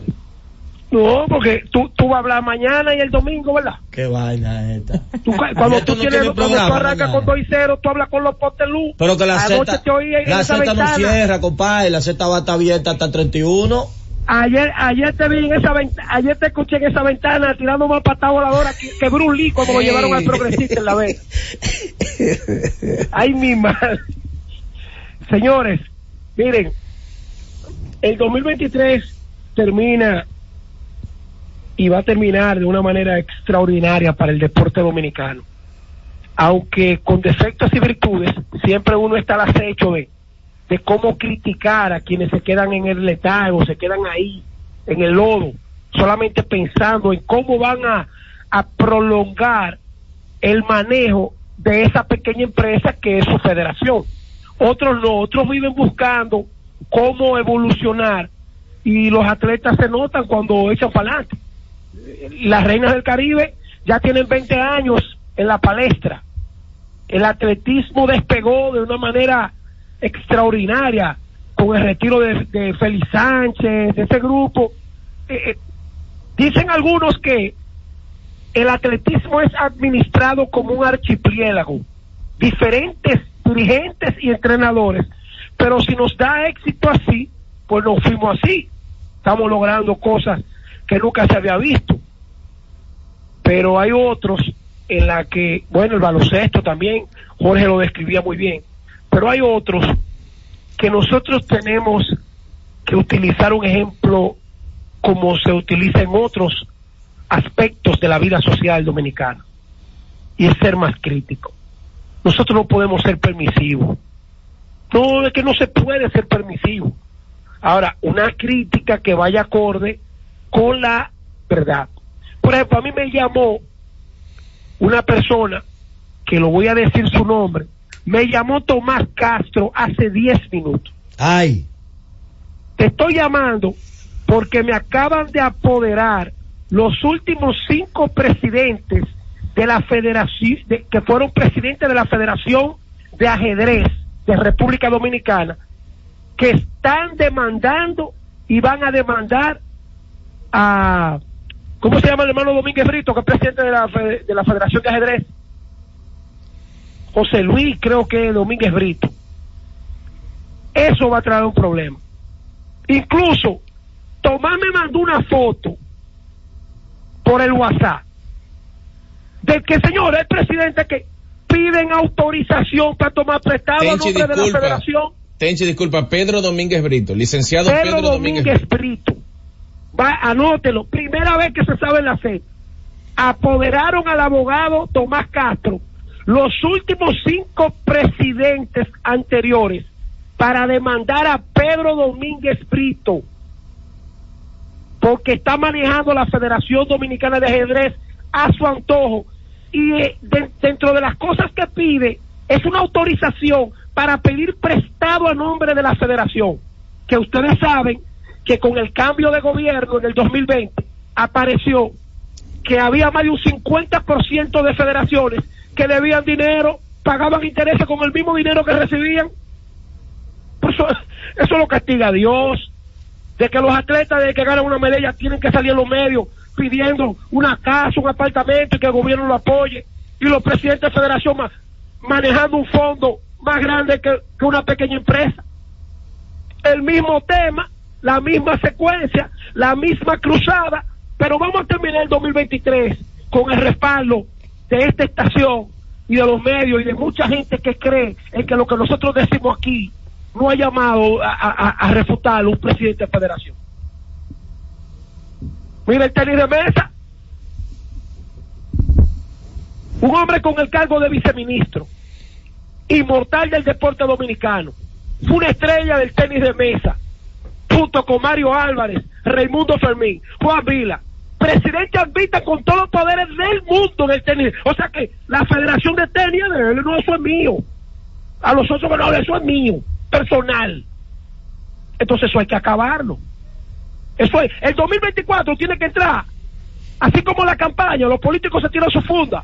No, porque tú, tú vas a hablar mañana y el domingo, ¿verdad? Qué vaina es esta. Tú, cuando tú no tienes, tienes cuando tú arrancas con 2 y 0, tú hablas con los postes luz. Pero que la Z, la Z no cierra, compadre. La Z va a estar abierta hasta el 31. Ayer, ayer te vi en esa ventana, ayer te escuché en esa ventana tirando más patada voladora que, que Bruce Lee cuando lo llevaron al progresista en la vez. Ay, mi madre. Señores, miren, el 2023 termina y va a terminar de una manera extraordinaria para el deporte dominicano. Aunque con defectos y virtudes, siempre uno está al acecho de, de cómo criticar a quienes se quedan en el letargo, se quedan ahí, en el lodo, solamente pensando en cómo van a, prolongar el manejo de esa pequeña empresa que es su federación. Otros no, otros viven buscando cómo evolucionar y los atletas se notan cuando echan para adelante. Las reinas del Caribe ya tienen 20 años en la palestra. El atletismo despegó de una manera extraordinaria con el retiro de, de Félix Sánchez, de ese grupo. Eh, eh, dicen algunos que el atletismo es administrado como un archipiélago, diferentes dirigentes y entrenadores, pero si nos da éxito así, pues nos fuimos así, estamos logrando cosas que nunca se había visto, pero hay otros en la que, bueno, el baloncesto también, Jorge lo describía muy bien, pero hay otros que nosotros tenemos que utilizar un ejemplo como se utiliza en otros aspectos de la vida social dominicana y es ser más crítico. Nosotros no podemos ser permisivos. No, es que no se puede ser permisivo. Ahora, una crítica que vaya acorde con la verdad. Por ejemplo, a mí me llamó una persona, que lo voy a decir su nombre, me llamó Tomás Castro hace 10 minutos. Ay. Te estoy llamando porque me acaban de apoderar los últimos cinco presidentes de la federación, de- que fueron presidentes de la Federación de Ajedrez de República Dominicana, que están demandando y van a demandar a, ¿cómo se llama el hermano Domínguez Brito, que es presidente de la, de la Federación de Ajedrez? José Luis, creo que Domínguez Brito. Eso va a traer un problema. Incluso, Tomás me mandó una foto por el WhatsApp de que, señor, el presidente que piden autorización para tomar prestado a nombre de la federación. Tenchi, disculpa, Pedro Domínguez Brito, licenciado Pedro, Pedro, Domínguez, Domínguez Brito. Va, anótelo. Primera vez que se sabe en la fe. Apoderaron al abogado Tomás Castro los últimos cinco presidentes anteriores para demandar a Pedro Domínguez Brito porque está manejando la Federación Dominicana de Ajedrez a su antojo y eh, de- dentro de las cosas que pide es una autorización para pedir prestado a nombre de la federación que ustedes saben que con el cambio de gobierno en el 2020 apareció que había más de un 50% de federaciones que debían dinero, pagaban intereses con el mismo dinero que recibían. Eso, eso lo castiga Dios. De que los atletas de que ganan una medalla tienen que salir en los medios pidiendo una casa, un apartamento y que el gobierno lo apoye. Y los presidentes de federación ma- manejando un fondo más grande que, que una pequeña empresa. El mismo tema, la misma secuencia, la misma cruzada, pero vamos a terminar el 2023 con el respaldo de esta estación y de los medios y de mucha gente que cree en que lo que nosotros decimos aquí no ha llamado a, a, a refutarlo un presidente de federación. Mira el tenis de mesa. Un hombre con el cargo de viceministro, inmortal del deporte dominicano, fue una estrella del tenis de mesa, junto con Mario Álvarez, Raimundo Fermín, Juan Vila, presidente arbitra con todos los poderes del mundo en el tenis. O sea que la federación de tenis de él no, eso es mío. A los otros no, eso es mío, personal. Entonces eso hay que acabarlo. Eso es, el 2024 tiene que entrar, así como la campaña, los políticos se tiran su funda,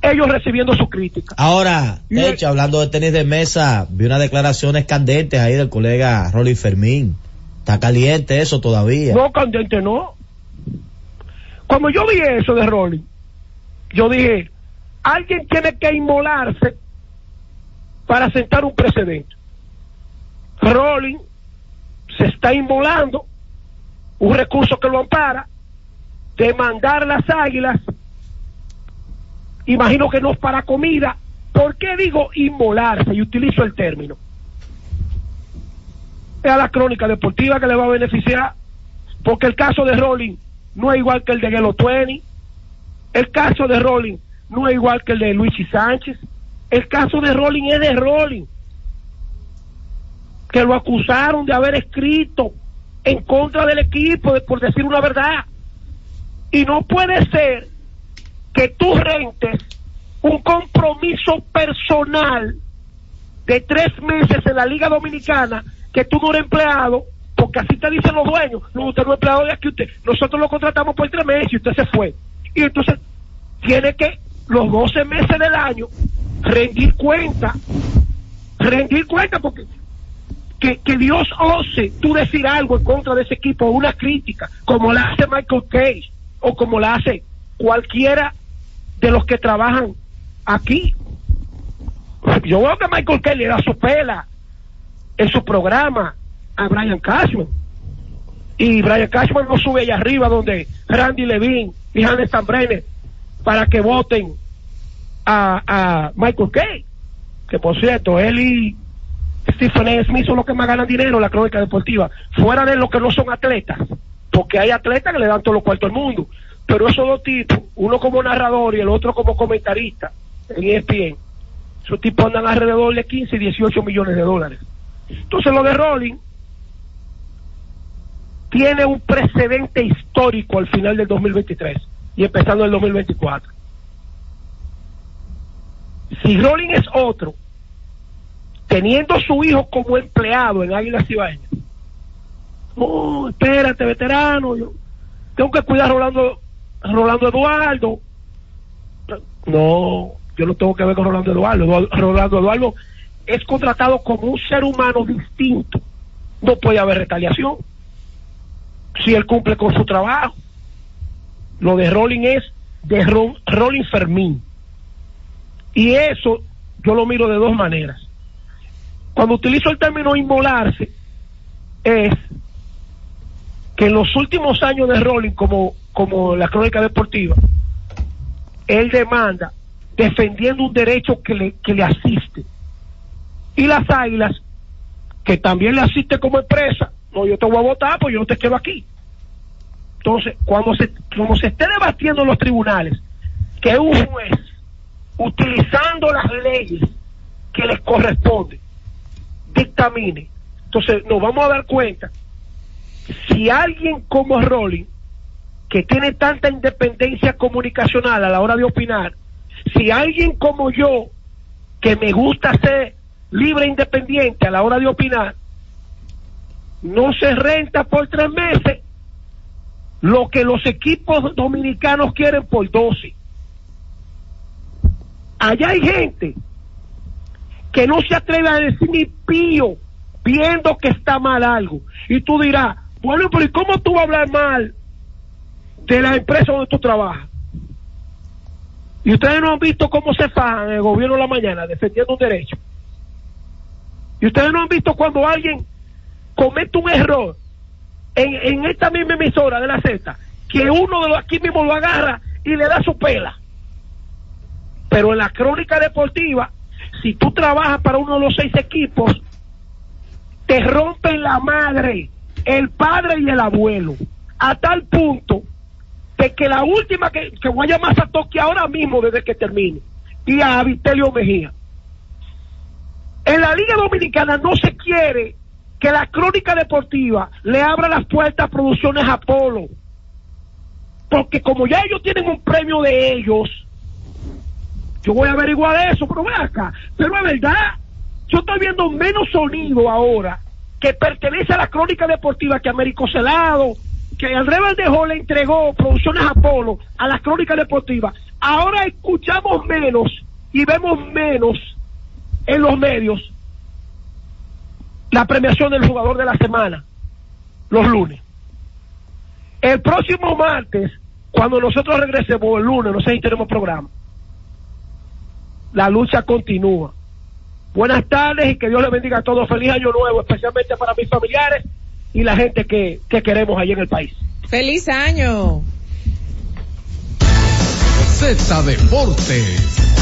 ellos recibiendo su crítica. Ahora, de hecho, hablando de tenis de mesa, vi unas declaraciones candentes ahí del colega Rolly Fermín. Está caliente eso todavía. No, candente no. Cuando yo vi eso de Rolling, yo dije, alguien tiene que inmolarse para sentar un precedente. Rolling se está inmolando un recurso que lo ampara, demandar las águilas, imagino que no es para comida. ¿Por qué digo inmolarse y utilizo el término? Es a la crónica deportiva que le va a beneficiar, porque el caso de Rolling no es igual que el de Gelo Twenty, el caso de Rolling no es igual que el de Luigi Sánchez, el caso de Rolling es de Rolling, que lo acusaron de haber escrito en contra del equipo, por decir una verdad. Y no puede ser que tú rentes un compromiso personal de tres meses en la Liga Dominicana, que tú no eres empleado, porque así te dicen los dueños, no, usted no es empleado de aquí, usted, nosotros lo contratamos por tres meses y usted se fue. Y entonces tiene que los 12 meses del año rendir cuenta, rendir cuenta porque que, que Dios ose tú decir algo en contra de ese equipo, una crítica, como la hace Michael Cage o como la hace cualquiera de los que trabajan aquí. Yo veo que Michael le da su pela en su programa a Brian Cashman. Y Brian Cashman no sube allá arriba donde Randy Levine y Hannes Brenner para que voten a, Michael Kay. Que por cierto, él y Stephen A. Smith son los que más ganan dinero en la crónica deportiva. Fuera de los que no son atletas. Porque hay atletas que le dan todos los cuartos al mundo. Pero esos dos tipos, uno como narrador y el otro como comentarista en ESPN, esos tipos andan alrededor de 15 y 18 millones de dólares. Entonces lo de Rolling tiene un precedente histórico al final del 2023 y empezando el 2024. Si Rolling es otro, teniendo su hijo como empleado en Águilas Cibaeñas, no, espérate, veterano, yo tengo que cuidar a Rolando, Eduardo. No, yo no tengo que ver con Rolando. Eduardo- Rolando Eduardo es contratado como un ser humano distinto. No puede haber retaliación si él cumple con su trabajo. Lo de Rolling es de Ro- Rolling Fermín. Y eso yo lo miro de dos maneras. Cuando utilizo el término inmolarse, es que en los últimos años de Rolling, como, como la crónica deportiva, él demanda defendiendo un derecho que le, que le asiste. Y las águilas, que también le asiste como empresa, no, yo te voy a votar, pues yo no te quiero aquí. Entonces, cuando se, como se esté debatiendo en los tribunales, que un juez, utilizando las leyes que les corresponde, dictamine, entonces nos vamos a dar cuenta, si alguien como Rolling, que tiene tanta independencia comunicacional a la hora de opinar, si alguien como yo, que me gusta ser libre e independiente a la hora de opinar, no se renta por tres meses lo que los equipos dominicanos quieren por 12. Allá hay gente que no se atreve a decir ni pío viendo que está mal algo. Y tú dirás, bueno, pero ¿y cómo tú vas a hablar mal de la empresa donde tú trabajas? Y ustedes no han visto cómo se fajan el gobierno de la mañana defendiendo un derecho. Y ustedes no han visto cuando alguien comete un error en, esta misma emisora de la Z, que uno de los aquí mismo lo agarra y le da su pela. Pero en la crónica deportiva, si tú trabajas para uno de los seis equipos, te rompen la madre, el padre y el abuelo, a tal punto de que la última que, que voy a llamar a Toque ahora mismo desde que termine, y a Vitelio Mejía. En la Liga Dominicana no se quiere que la crónica deportiva le abra las puertas a Producciones Apolo. Porque como ya ellos tienen un premio de ellos, yo voy a averiguar eso, pero ven acá. Pero es verdad, yo estoy viendo menos sonido ahora que pertenece a la crónica deportiva que Américo Celado, que Andrés Valdejo le entregó Producciones Apolo a la crónica deportiva. Ahora escuchamos menos y vemos menos en los medios la premiación del jugador de la semana, los lunes. El próximo martes, cuando nosotros regresemos el lunes, no sé si tenemos programa, la lucha continúa. Buenas tardes y que Dios les bendiga a todos. Feliz año nuevo, especialmente para mis familiares y la gente que, que queremos allí en el país. ¡Feliz año! Z Deportes.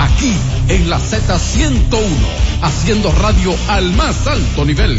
Aquí en la Z101, haciendo radio al más alto nivel.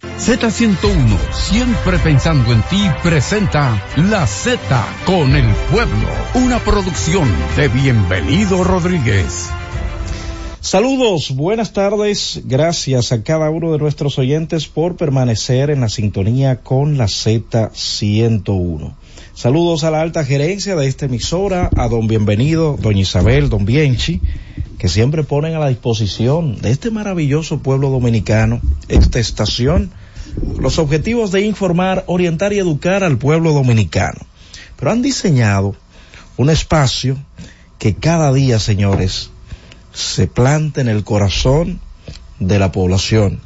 Z101, siempre pensando en ti, presenta La Z con el pueblo, una producción de Bienvenido Rodríguez. Saludos, buenas tardes, gracias a cada uno de nuestros oyentes por permanecer en la sintonía con la Z101. Saludos a la alta gerencia de esta emisora, a don Bienvenido, doña Isabel, don Bienchi, que siempre ponen a la disposición de este maravilloso pueblo dominicano esta estación los objetivos de informar, orientar y educar al pueblo dominicano. Pero han diseñado un espacio que cada día, señores, se planta en el corazón de la población,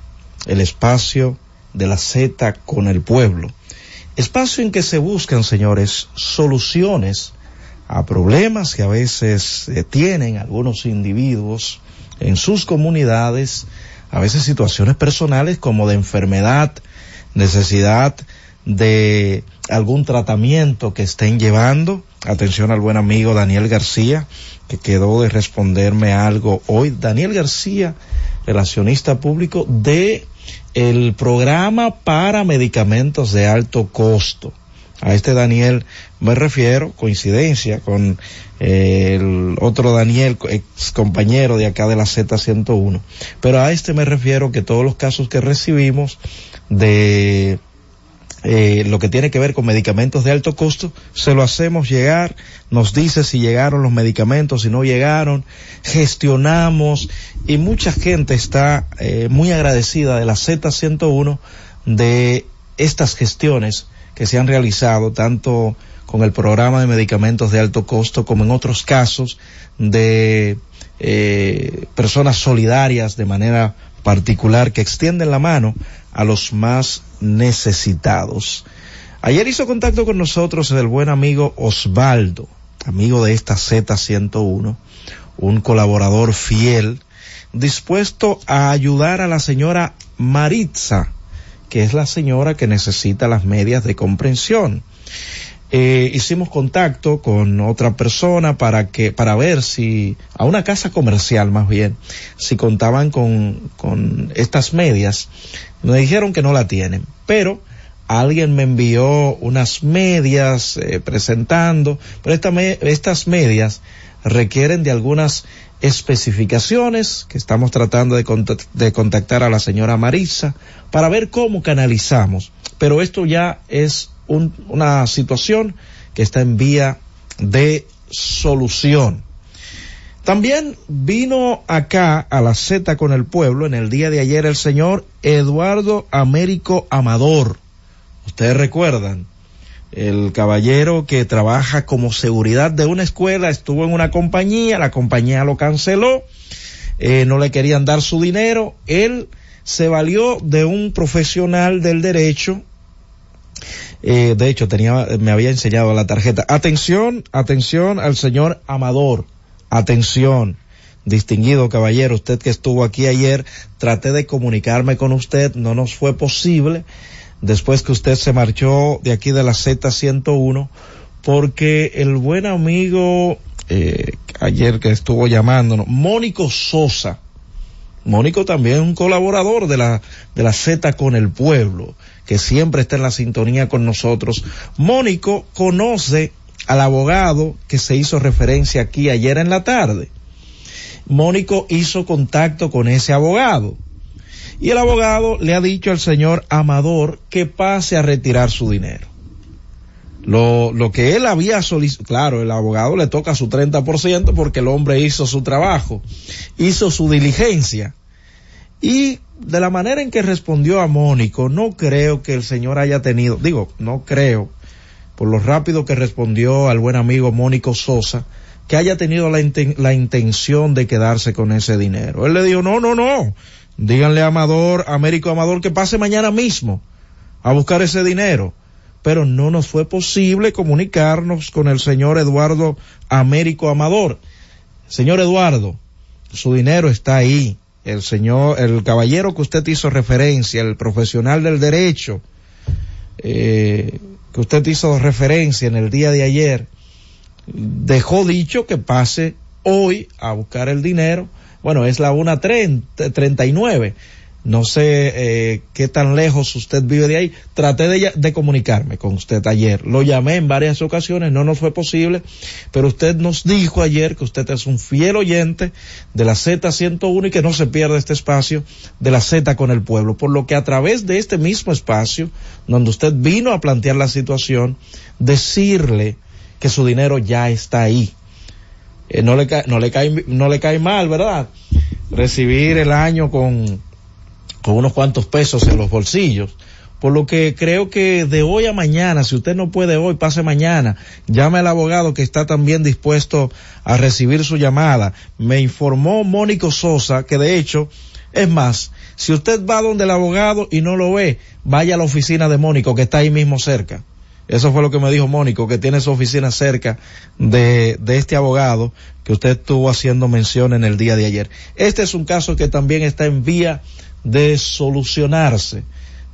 el espacio de la Z con el pueblo. Espacio en que se buscan, señores, soluciones a problemas que a veces eh, tienen algunos individuos en sus comunidades, a veces situaciones personales como de enfermedad, necesidad de algún tratamiento que estén llevando. Atención al buen amigo Daniel García, que quedó de responderme algo hoy. Daniel García, relacionista público de el programa para medicamentos de alto costo. A este Daniel me refiero, coincidencia con eh, el otro Daniel, ex compañero de acá de la Z101. Pero a este me refiero que todos los casos que recibimos de eh, lo que tiene que ver con medicamentos de alto costo, se lo hacemos llegar, nos dice si llegaron los medicamentos, si no llegaron, gestionamos y mucha gente está eh, muy agradecida de la Z101 de estas gestiones que se han realizado tanto con el programa de medicamentos de alto costo como en otros casos de eh, personas solidarias de manera particular que extienden la mano a los más necesitados. Ayer hizo contacto con nosotros el buen amigo Osvaldo, amigo de esta Z101, un colaborador fiel, dispuesto a ayudar a la señora Maritza, que es la señora que necesita las medias de comprensión. Eh, hicimos contacto con otra persona para que para ver si a una casa comercial más bien si contaban con, con estas medias. Nos dijeron que no la tienen pero alguien me envió unas medias eh, presentando pero esta me, estas medias requieren de algunas especificaciones que estamos tratando de, contact de contactar a la señora Marisa para ver cómo canalizamos. Pero esto ya es un, una situación que está en vía de solución. También vino acá a la Z con el pueblo en el día de ayer el señor Eduardo Américo Amador. Ustedes recuerdan, el caballero que trabaja como seguridad de una escuela estuvo en una compañía, la compañía lo canceló, eh, no le querían dar su dinero, él se valió de un profesional del derecho eh, de hecho, tenía, me había enseñado la tarjeta. Atención, atención al señor Amador. Atención. Distinguido caballero, usted que estuvo aquí ayer, traté de comunicarme con usted, no nos fue posible después que usted se marchó de aquí de la Z101, porque el buen amigo eh, ayer que estuvo llamándonos, Mónico Sosa, Mónico también un colaborador de la, de la Z con el pueblo, que siempre está en la sintonía con nosotros. Mónico conoce al abogado que se hizo referencia aquí ayer en la tarde. Mónico hizo contacto con ese abogado. Y el abogado le ha dicho al señor Amador que pase a retirar su dinero. Lo, lo que él había solicitado, claro, el abogado le toca su 30% porque el hombre hizo su trabajo, hizo su diligencia. Y de la manera en que respondió a Mónico, no creo que el señor haya tenido, digo, no creo, por lo rápido que respondió al buen amigo Mónico Sosa, que haya tenido la, la intención de quedarse con ese dinero. Él le dijo, no, no, no, díganle a Amador, Américo Amador, que pase mañana mismo a buscar ese dinero. Pero no nos fue posible comunicarnos con el señor Eduardo Américo Amador. Señor Eduardo, su dinero está ahí. El señor, el caballero que usted hizo referencia, el profesional del derecho, eh, que usted hizo referencia en el día de ayer, dejó dicho que pase hoy a buscar el dinero. Bueno, es la 1.39. No sé eh, qué tan lejos usted vive de ahí. Traté de, de comunicarme con usted ayer. Lo llamé en varias ocasiones, no nos fue posible, pero usted nos dijo ayer que usted es un fiel oyente de la Z101 y que no se pierde este espacio de la Z con el pueblo. Por lo que a través de este mismo espacio, donde usted vino a plantear la situación, decirle que su dinero ya está ahí. Eh, no, le cae, no, le cae, no le cae mal, ¿verdad? Recibir el año con, con unos cuantos pesos en los bolsillos. Por lo que creo que de hoy a mañana, si usted no puede hoy, pase mañana, llame al abogado que está también dispuesto a recibir su llamada. Me informó Mónico Sosa que de hecho, es más, si usted va donde el abogado y no lo ve, vaya a la oficina de Mónico que está ahí mismo cerca. Eso fue lo que me dijo Mónico, que tiene su oficina cerca de, de este abogado que usted estuvo haciendo mención en el día de ayer. Este es un caso que también está en vía de solucionarse.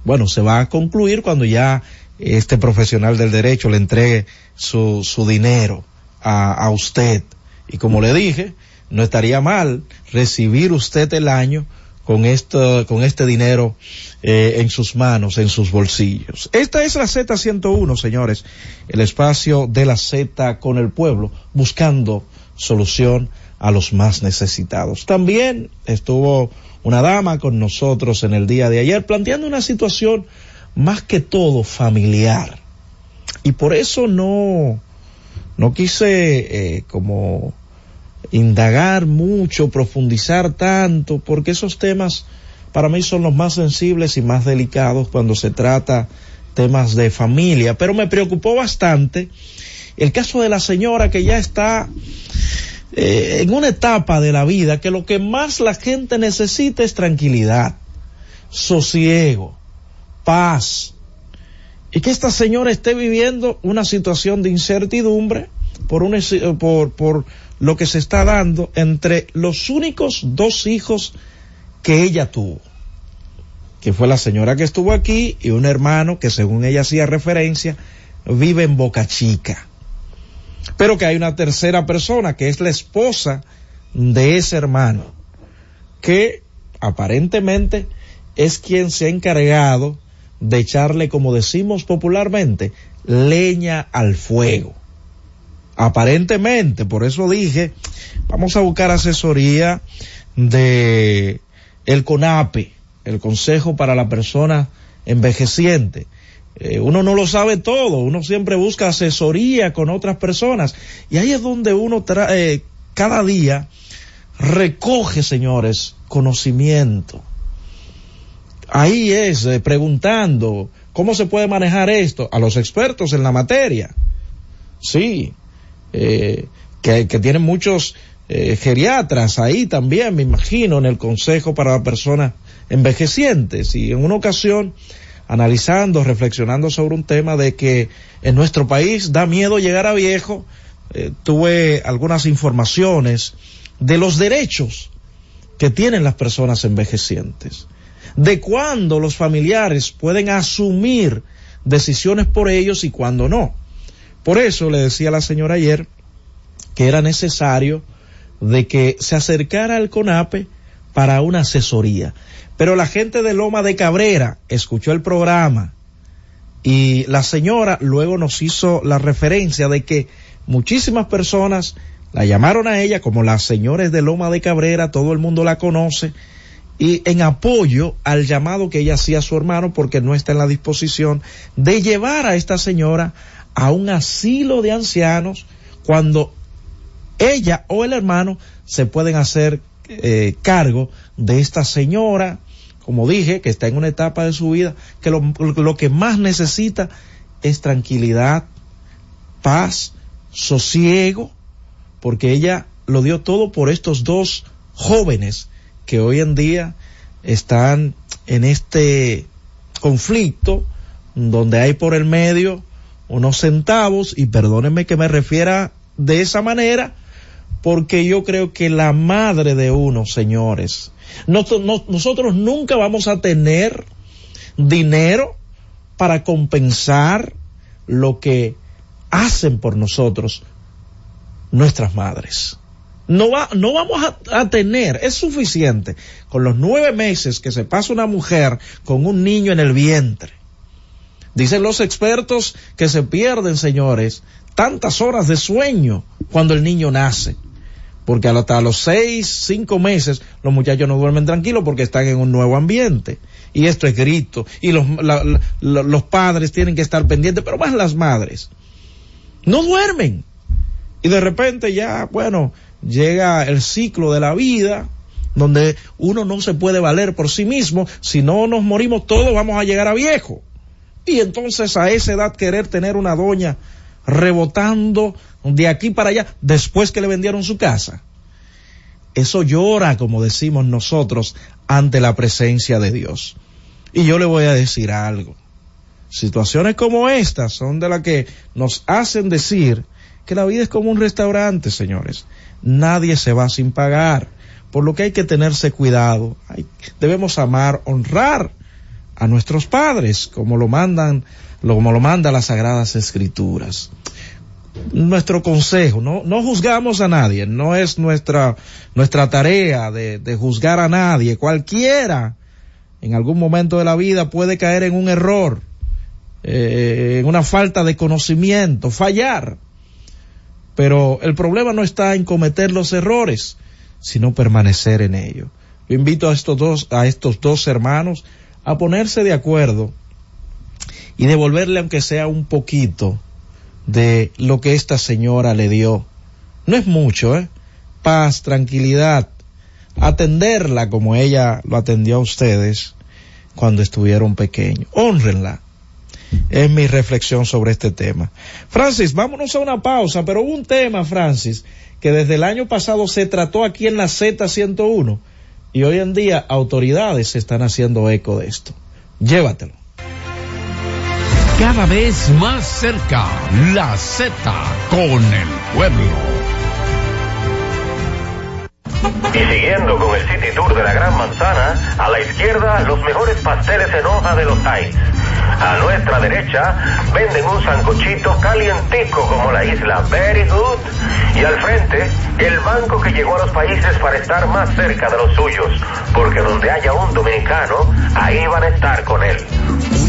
Bueno, se va a concluir cuando ya este profesional del derecho le entregue su, su dinero a, a usted. Y como le dije, no estaría mal recibir usted el año con esto, con este dinero eh, en sus manos, en sus bolsillos. Esta es la Z101, señores, el espacio de la Z con el pueblo, buscando solución a los más necesitados. También estuvo una dama con nosotros en el día de ayer planteando una situación más que todo familiar. Y por eso no, no quise eh, como indagar mucho, profundizar tanto, porque esos temas para mí son los más sensibles y más delicados cuando se trata temas de familia. Pero me preocupó bastante el caso de la señora que ya está eh, en una etapa de la vida que lo que más la gente necesita es tranquilidad, sosiego, paz. Y que esta señora esté viviendo una situación de incertidumbre por, un, por, por lo que se está dando entre los únicos dos hijos que ella tuvo, que fue la señora que estuvo aquí y un hermano que según ella hacía referencia vive en Boca Chica. Pero que hay una tercera persona que es la esposa de ese hermano, que aparentemente es quien se ha encargado de echarle, como decimos popularmente, leña al fuego. Aparentemente, por eso dije, vamos a buscar asesoría de el CONAPE, el Consejo para la Persona Envejeciente. Eh, uno no lo sabe todo, uno siempre busca asesoría con otras personas y ahí es donde uno trae, cada día recoge, señores, conocimiento. Ahí es eh, preguntando cómo se puede manejar esto a los expertos en la materia. Sí, eh, que, que, tienen muchos eh, geriatras ahí también, me imagino, en el Consejo para las Personas Envejecientes. Y en una ocasión, analizando, reflexionando sobre un tema de que en nuestro país da miedo llegar a viejo, eh, tuve algunas informaciones de los derechos que tienen las personas envejecientes, de cuándo los familiares pueden asumir decisiones por ellos y cuándo no. Por eso le decía a la señora ayer que era necesario de que se acercara al CONAPE para una asesoría. Pero la gente de Loma de Cabrera escuchó el programa y la señora luego nos hizo la referencia de que muchísimas personas La llamaron a ella como las señores de Loma de Cabrera, todo el mundo la conoce, y en apoyo al llamado que ella hacía a su hermano porque no está en la disposición de llevar a esta señora a un asilo de ancianos cuando ella o el hermano se pueden hacer eh, cargo de esta señora, como dije, que está en una etapa de su vida, que lo, que más necesita es tranquilidad, paz, sosiego, porque ella lo dio todo por estos dos jóvenes que hoy en día están en este conflicto donde hay por el medio unos centavos y perdónenme que me refiera de esa manera porque yo creo que la madre de uno, señores, no, no, nosotros nunca vamos a tener dinero para compensar lo que hacen por nosotros nuestras madres. No, va, no vamos a, a, tener, es suficiente con los nueve meses que se pasa una mujer con un niño en el vientre. Dicen los expertos que se pierden, señores, tantas horas de sueño cuando el niño nace. Porque hasta los seis, cinco meses los muchachos no duermen tranquilos porque están en un nuevo ambiente. Y esto es grito. Y los, la, los padres tienen que estar pendientes, pero más las madres. No duermen. Y de repente ya, bueno, llega el ciclo de la vida donde uno no se puede valer por sí mismo. Si no nos morimos todos, vamos a llegar a viejo. Y entonces a esa edad querer tener una doña rebotando de aquí para allá después que le vendieron su casa. Eso llora, como decimos nosotros, ante la presencia de Dios. Y yo le voy a decir algo. Situaciones como estas son de las que nos hacen decir que la vida es como un restaurante, señores. Nadie se va sin pagar. Por lo que hay que tenerse cuidado. Debemos amar, honrar a nuestros padres, como lo mandan, como lo manda las sagradas escrituras. Nuestro consejo, no, no juzgamos a nadie, no es nuestra, nuestra tarea de, de juzgar a nadie. Cualquiera en algún momento de la vida puede caer en un error, eh, en una falta de conocimiento, fallar. Pero el problema no está en cometer los errores, sino permanecer en ello. Yo invito a estos dos, a estos dos hermanos a ponerse de acuerdo y devolverle aunque sea un poquito de lo que esta señora le dio. No es mucho, ¿eh? Paz, tranquilidad, atenderla como ella lo atendió a ustedes cuando estuvieron pequeños. Honrenla. Es mi reflexión sobre este tema. Francis, vámonos a una pausa, pero hubo un tema, Francis, que desde el año pasado se trató aquí en la Z101 y hoy en día autoridades se están haciendo eco de esto. Llévatelo. Cada vez más cerca, la Z con el pueblo. Y siguiendo con el City Tour de la Gran Manzana, a la izquierda los mejores pasteles en hoja de los Heights. A nuestra derecha venden un sancochito calientico como la isla Very Good. Y al frente, el banco que llegó a los países para estar más cerca de los suyos. Porque donde haya un dominicano, ahí van a estar con él.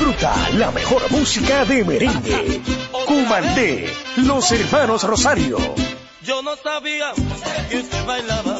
Disfruta la mejor música de merengue. Cumandé, los hermanos Rosario. Yo no sabía que usted bailaba.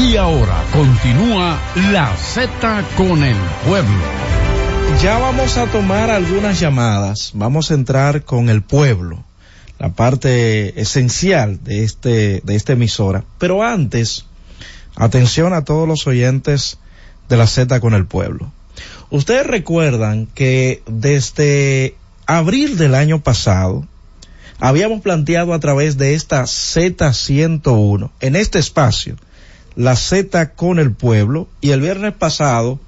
Y ahora continúa la Z con el pueblo. Ya vamos a tomar algunas llamadas. Vamos a entrar con el pueblo, la parte esencial de este de esta emisora. Pero antes, atención a todos los oyentes de la Z con el pueblo. Ustedes recuerdan que desde abril del año pasado habíamos planteado a través de esta Z101 en este espacio la Z con el pueblo y el viernes pasado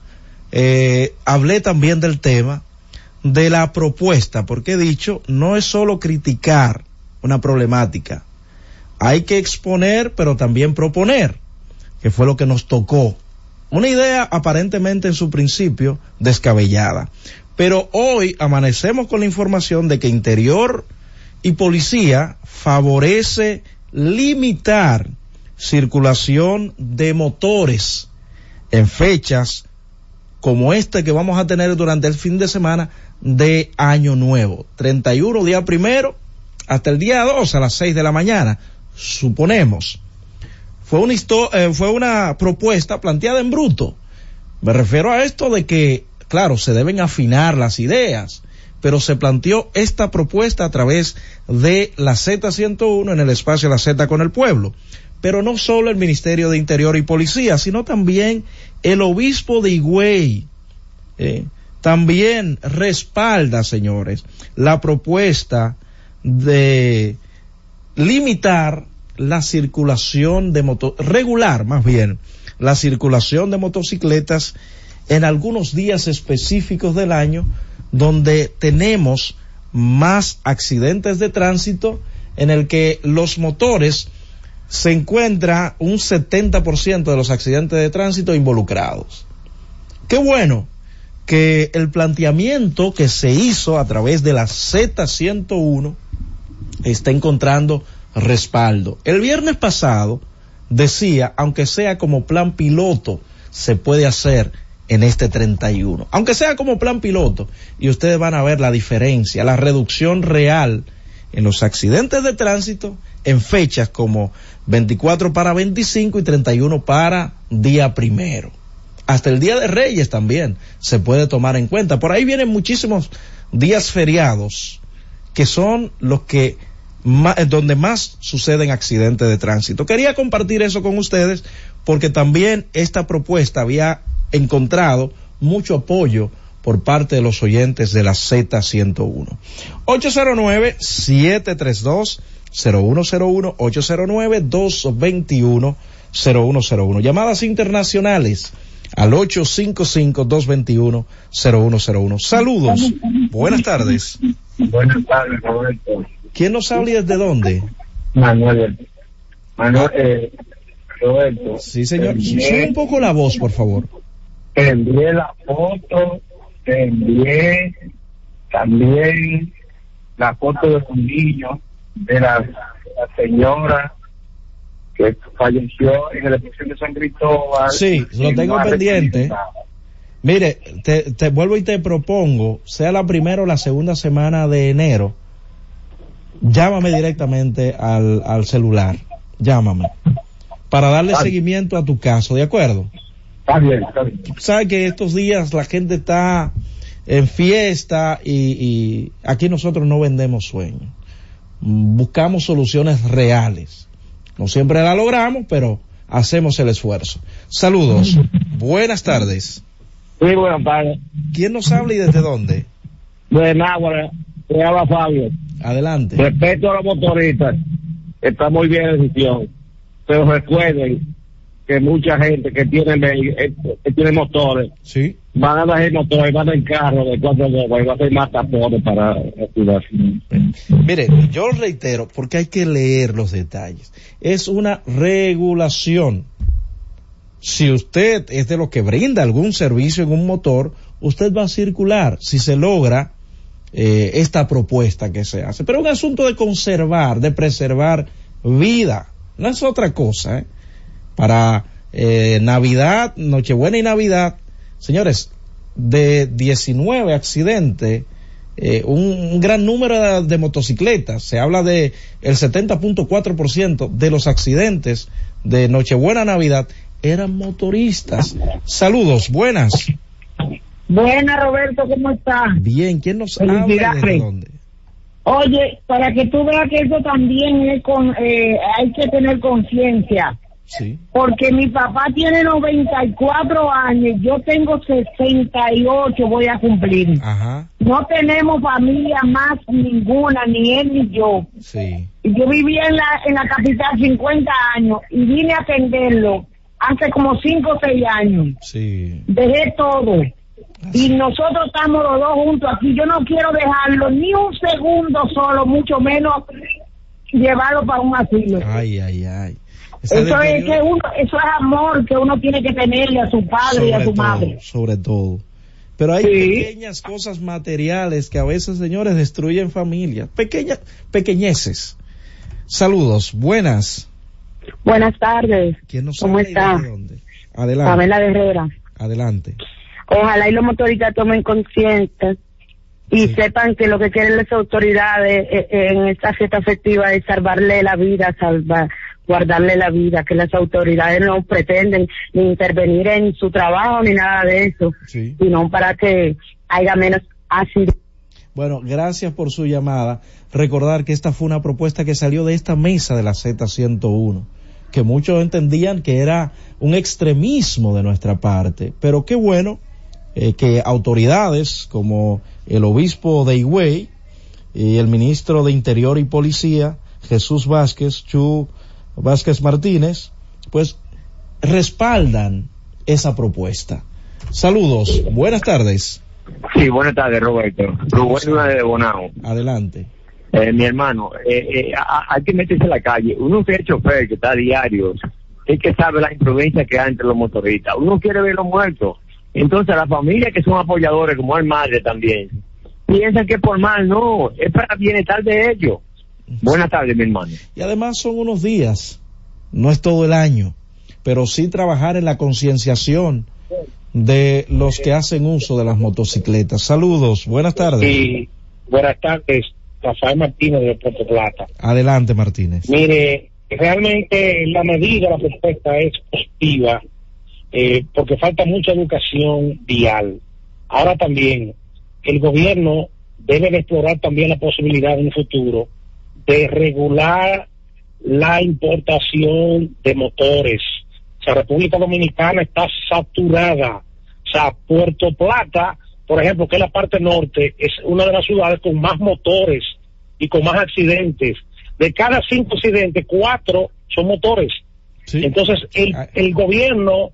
eh, hablé también del tema de la propuesta, porque he dicho, no es solo criticar una problemática, hay que exponer, pero también proponer, que fue lo que nos tocó. Una idea aparentemente en su principio descabellada. Pero hoy amanecemos con la información de que Interior y Policía favorece limitar circulación de motores en fechas como este que vamos a tener durante el fin de semana de Año Nuevo. 31 día primero hasta el día 2 a las 6 de la mañana, suponemos. Fue una, eh, fue una propuesta planteada en bruto. Me refiero a esto de que, claro, se deben afinar las ideas, pero se planteó esta propuesta a través de la Z101 en el espacio La Z con el pueblo. Pero no solo el Ministerio de Interior y Policía, sino también el obispo de Higüey. Eh, también respalda, señores, la propuesta de limitar la circulación de moto, regular más bien, la circulación de motocicletas en algunos días específicos del año donde tenemos más accidentes de tránsito en el que los motores se encuentra un 70% de los accidentes de tránsito involucrados. Qué bueno que el planteamiento que se hizo a través de la Z101 está encontrando respaldo. El viernes pasado decía, aunque sea como plan piloto, se puede hacer en este 31. Aunque sea como plan piloto, y ustedes van a ver la diferencia, la reducción real en los accidentes de tránsito en fechas como 24 para 25 y 31 para día primero. Hasta el Día de Reyes también se puede tomar en cuenta. Por ahí vienen muchísimos días feriados que son los que más, donde más suceden accidentes de tránsito. Quería compartir eso con ustedes porque también esta propuesta había encontrado mucho apoyo por parte de los oyentes de la Z101. 809-732-0101, 809-221-0101. Llamadas internacionales al 855-221-0101. Saludos. Buenas tardes. Buenas tardes, Roberto. ¿Quién nos habla y desde dónde? Manuel. Manuel, eh, Roberto. Sí, señor. Sube un poco la voz, por favor. Te envié la foto, te envié también la foto de un niño de la, la señora que falleció en el edificio de San Cristóbal. Sí, lo tengo no pendiente. Mire, te, te vuelvo y te propongo, sea la primera o la segunda semana de enero, llámame directamente al, al celular, llámame, para darle Está seguimiento a tu caso, ¿de acuerdo? Está bien, está bien. Sabes que estos días la gente está en fiesta y, y aquí nosotros no vendemos sueños, buscamos soluciones reales. No siempre la logramos, pero hacemos el esfuerzo. Saludos. Buenas tardes. Sí, buenas tardes. ¿Quién nos habla y desde dónde? De Náhuatl, se habla Fabio. Adelante. Respeto a los motoristas, está muy bien la decisión, pero recuerden que mucha gente que tiene eh, que tiene motores Sí. van a dejar motores, van en carro de cuatro gomas y va a ser más tapones para ciudad. Mire, yo reitero porque hay que leer los detalles. Es una regulación. Si usted es de los que brinda algún servicio en un motor, usted va a circular si se logra eh, esta propuesta que se hace. Pero es un asunto de conservar, de preservar vida. No es otra cosa. ¿eh? Para eh, Navidad, Nochebuena y Navidad, señores, de 19 accidentes, eh, un, un gran número de, de motocicletas. Se habla de el 70.4% de los accidentes de Nochebuena Navidad eran motoristas. Saludos, buenas. Buena, Roberto, ¿cómo estás? Bien, ¿quién nos habla desde dónde? Oye, para que tú veas que eso también es con, eh, hay que tener conciencia. Sí. Porque mi papá tiene 94 años, yo tengo 68, voy a cumplir. Ajá, No tenemos familia más ninguna, ni él ni yo. sí. Yo vivía en la, en la capital 50 años y vine a atenderlo hace como 5 o 6 años. Sí. dejé todo. Y nosotros estamos los dos juntos aquí. Yo no quiero dejarlo ni un segundo solo, mucho menos llevarlo para un asilo. Ay, ay, ay. Eso es que uno, eso es amor que uno tiene que tenerle a su padre y a su todo, madre. sobre todo. Pero hay Sí. pequeñas cosas materiales que a veces, señores, destruyen familias. Pequeñas, pequeñeces. Saludos, buenas. Buenas tardes. ¿Quién nos ¿Cómo está? dónde? Adelante. Pamela Herrera. Adelante. Ojalá y los motoristas tomen conciencia y sepan que lo que quieren las autoridades eh, eh, en esta fiesta festiva es salvarle la vida, salvar, guardarle la vida, que las autoridades no pretenden ni intervenir en su trabajo ni nada de eso, Sí. sino para que haya menos accidentes. Bueno, gracias por su llamada. Recordar que esta fue una propuesta que salió de esta mesa de la Z101, que muchos entendían que era un extremismo de nuestra parte, pero qué bueno eh, que autoridades como el obispo de Higüey y el ministro de Interior y Policía, Jesús Vázquez, Chu Vázquez Martínez, pues respaldan esa propuesta. Saludos, buenas tardes. Sí, buenas tardes, Roberto. Rubén de Bonao. Adelante. Eh, mi hermano, eh, eh, a- a- hay que meterse en la calle. Uno que es chofer, que está a diario, es que sabe la imprudencia que hay entre los motoristas. Uno quiere ver los muertos. Entonces, las familias que son apoyadores, como el madre también, piensan que por mal, no, es para bienestar de ellos. Buenas tardes, mi hermano. Y además son unos días, no es todo el año, pero sí trabajar en la concienciación de los que hacen uso de las motocicletas. Saludos, buenas tardes. Y buenas tardes, Rafael Martínez de Puerto Plata. Adelante, Martínez. Mire, realmente la medida, la propuesta es positiva, eh, porque falta mucha educación vial. Ahora también, el gobierno debe de explorar también la posibilidad en un futuro de regular la importación de motores. O sea, República Dominicana está saturada. O sea, Puerto Plata, por ejemplo, que es la parte norte, es una de las ciudades con más motores y con más accidentes. De cada cinco accidentes, cuatro son motores. Entonces, el, el gobierno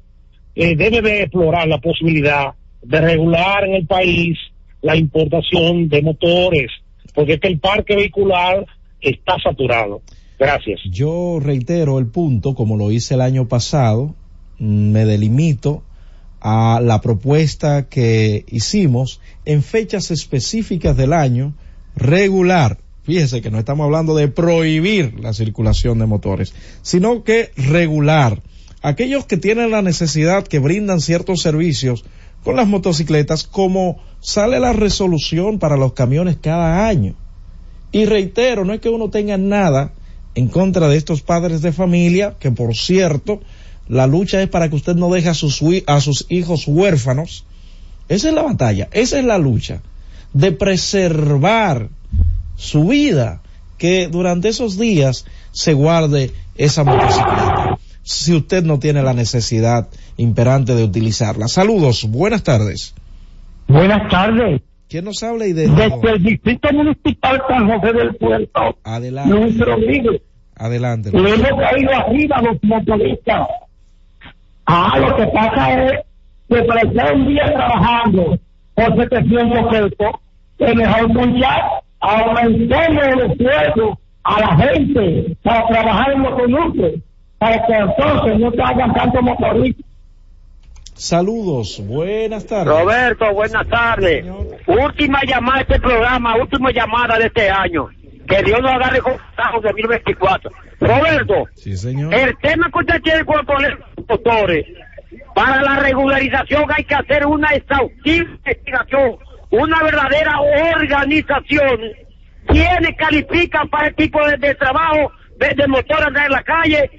eh, debe de explorar la posibilidad de regular en el país la importación de motores, porque es que el parque vehicular está saturado. Gracias. Yo reitero el punto, como lo hice el año pasado, mm, me delimito a la propuesta que hicimos en fechas específicas del año, regular. Fíjese que no estamos hablando de prohibir la circulación de motores, sino que regular. Aquellos que tienen la necesidad, que brindan ciertos servicios con las motocicletas, como sale la resolución para los camiones cada año. Y reitero, no es que uno tenga nada en contra de estos padres de familia, que por cierto, la lucha es para que usted no deje a sus, a sus hijos huérfanos. Esa es la batalla, esa es la lucha, de preservar su vida, que durante esos días se guarde esa motocicleta. si usted no tiene la necesidad imperante de utilizarla. Saludos, buenas tardes. Buenas tardes. ¿Quién nos habla y de Desde el Distrito Municipal San José del Puerto, Adelante. nuestro amigo, Adelante. le hemos caído arriba a los motoristas. Ah, lo que pasa es que para estar un día trabajando por 700 pesos, es mejor muchar, aumentemos los sueldos a la gente para trabajar en los conductos, para que entonces no te hagan tanto motoristas. Saludos, buenas tardes. Roberto, buenas tardes. Última llamada de este programa, última llamada de este año. Que Dios nos agarre con de 2024. Roberto, Sí, señor. el tema que usted tiene con los motores, para la regularización hay que hacer una exhaustiva investigación, una verdadera organización. ¿Quiénes califican para el tipo de, de trabajo de, de motor andar en la calle?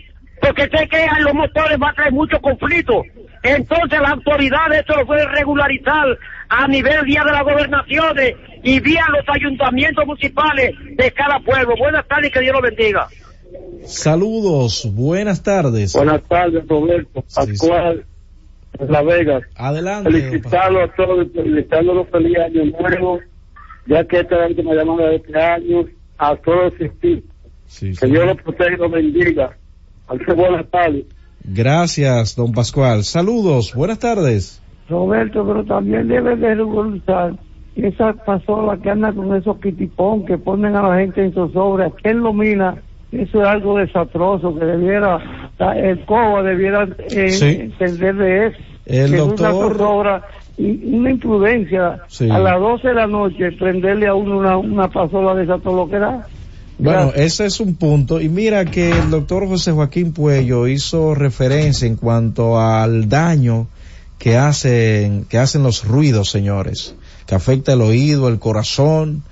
Porque sé que a los motores va a traer mucho conflicto. Entonces las autoridades esto lo pueden regularizar a nivel vía de las gobernaciones y vía los ayuntamientos municipales de cada pueblo. Buenas tardes y que Dios lo bendiga. Saludos, buenas tardes. Buenas tardes, Roberto. Pascual, de La Vega. Adelante. Felicitarlo a todos, felicitarlo feliz año nuevo, ya que esta es la última llamada de este año, a todos existir. que Dios los proteja y los bendiga. Así buenas tardes. Gracias, don Pascual. Saludos, buenas tardes. Roberto, pero también debe de regularizar esa pasola que anda con esos kitipón que ponen a la gente en zozobra. ¿Quién lo mina? Eso es algo desastroso que debiera, el COA debiera eh, Sí. entender de eso. El que es doctor- una zozobra y una imprudencia. Sí. A las 12 de la noche prenderle a uno una, una pasola de esa todo lo que da. Bueno, ese es un punto. Y mira que el doctor José Joaquín Puello hizo referencia en cuanto al daño que hacen, que hacen los ruidos, señores, que afecta el oído, el corazón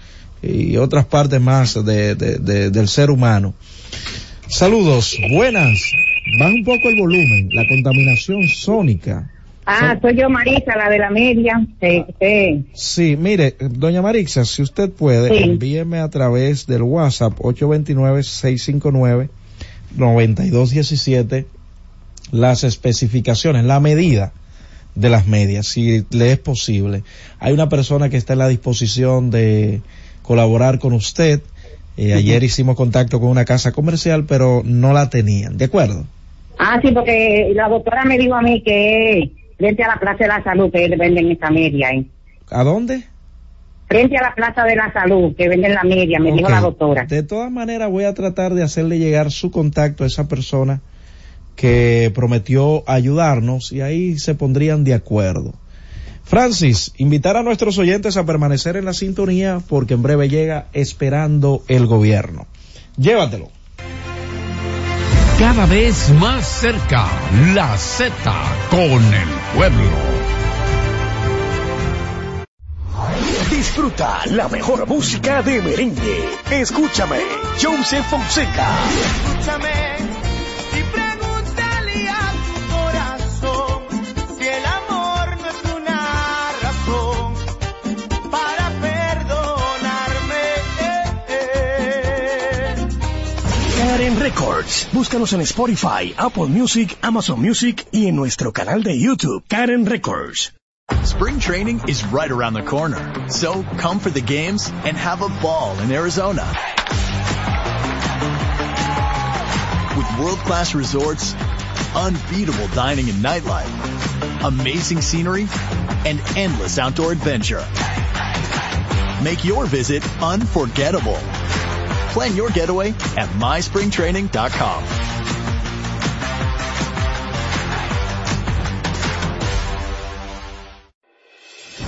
y otras partes más de, de- de- del ser humano. Saludos, buenas. Baja un poco el volumen, la contaminación sónica. Ah, soy yo Marisa, la de la media. Sí, sí. Sí, mire, doña Marixa, si usted puede, Sí. envíeme a través del WhatsApp 829-659-9217 las especificaciones, la medida de las medias, si le es posible. Hay una persona que está en la disposición de colaborar con usted. Eh, ayer hicimos contacto con una casa comercial, pero no la tenían. ¿De acuerdo? Ah, sí, porque la doctora me dijo a mí que frente a la Plaza de la Salud que venden esta media. ¿eh? ¿A dónde? Frente a la Plaza de la Salud que venden la media, me dijo la doctora. De todas maneras, voy a tratar de hacerle llegar su contacto a esa persona que prometió ayudarnos y ahí se pondrían de acuerdo. Francis, invitar a nuestros oyentes a permanecer en la sintonía porque en breve llega esperando el gobierno. Llévatelo. Cada vez más cerca, la Z con el pueblo. Disfruta la mejor música de merengue. Escúchame, Joseph Fonseca. Escúchame Records. Búscanos en Spotify, Apple Music, Amazon Music y en nuestro canal de YouTube, Karen Records. Spring training is right around the corner. So come for the games and have a ball in Arizona. With world-class resorts, unbeatable dining and nightlife, amazing scenery, and endless outdoor adventure. Make your visit unforgettable. Plan your getaway at myspringtraining.com.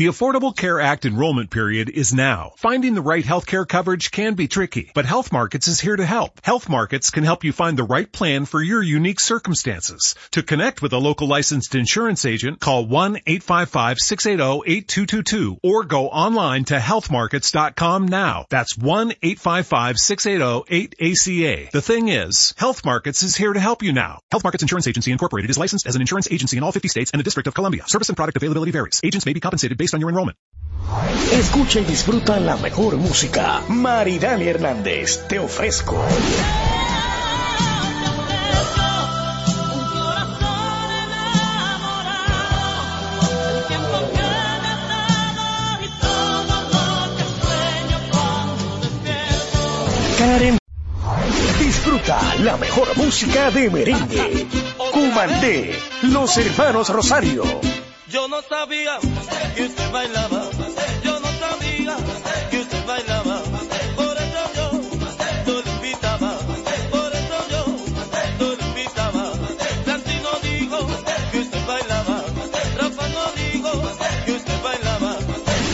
The Affordable Care Act enrollment period is now. Finding the right healthcare coverage can be tricky, but Health Markets is here to help. Health Markets can help you find the right plan for your unique circumstances. To connect with a local licensed insurance agent, call 1-855-680-8222 or go online to healthmarkets.com now. That's 1-855-680-8ACA. The thing is, Health Markets is here to help you now. Health Markets Insurance Agency Incorporated is licensed as an insurance agency in all 50 states and the District of Columbia. Service and product availability varies. Agents may be compensated based Escucha y disfruta la mejor música. Maridani Hernández, te ofrezco. Karen Disfruta la mejor música de merengue. Cumandé, los hermanos Rosario. Yo no sabía que usted bailaba. Yo no sabía que usted bailaba. Por eso yo no lo invitaba. Por eso yo no lo invitaba. Santino dijo que usted bailaba. Rafa no dijo que usted bailaba.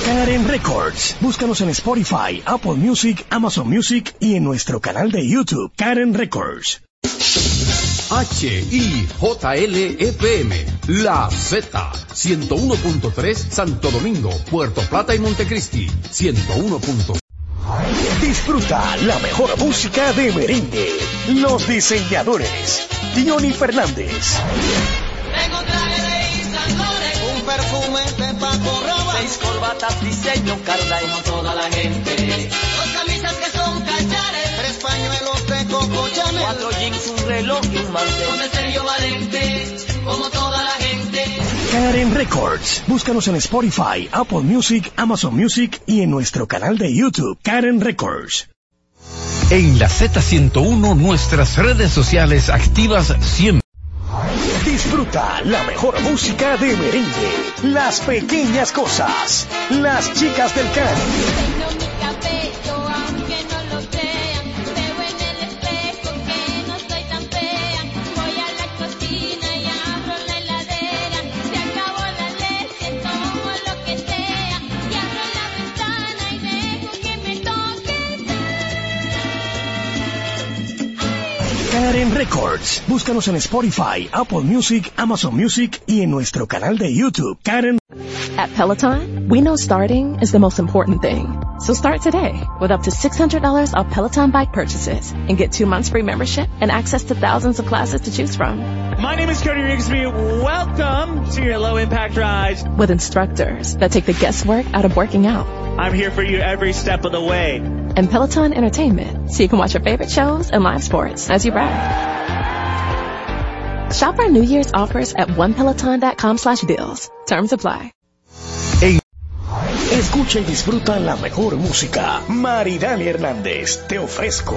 Karen Records. Búscanos en Spotify, Apple Music, Amazon Music y en nuestro canal de YouTube, Karen Records. H-I-J-L-F-M, La Z, 101.3 Santo Domingo, Puerto Plata y Montecristi, 101. Disfruta la mejor música de merengue. Los diseñadores. Diony Fernández. Tengo traje de Loren, un perfume de Paco Rabanne, seis corbatas diseño Carla y no toda la gente. Dos camisas que son cachares, tres pañuelos de Coco Chanel, cuatro jeans, Con Valente, como toda la gente. Karen Records. Búscanos en Spotify, Apple Music, Amazon Music y en nuestro canal de YouTube, Karen Records. En la Z101 nuestras redes sociales activas siempre. Disfruta la mejor música de merengue. Las pequeñas cosas. Las chicas del can. Karen Records. Búscanos en Spotify, Apple Music, Amazon Music y en nuestro canal de YouTube, Karen. At Peloton, we know starting is the most important thing. So start today with up to $600 off Peloton bike purchases and get two months free membership and access to thousands of classes to choose from. My name is Cody Rigsby. Welcome to your low impact ride. With instructors that take the guesswork out of working out. I'm here for you every step of the way. And Peloton Entertainment, so you can watch your favorite shows and live sports as you ride. Shop our New Year's offers at onepeloton.com slash deals. Terms apply. Escucha y disfruta la mejor música. Maridani Hernández, te ofrezco.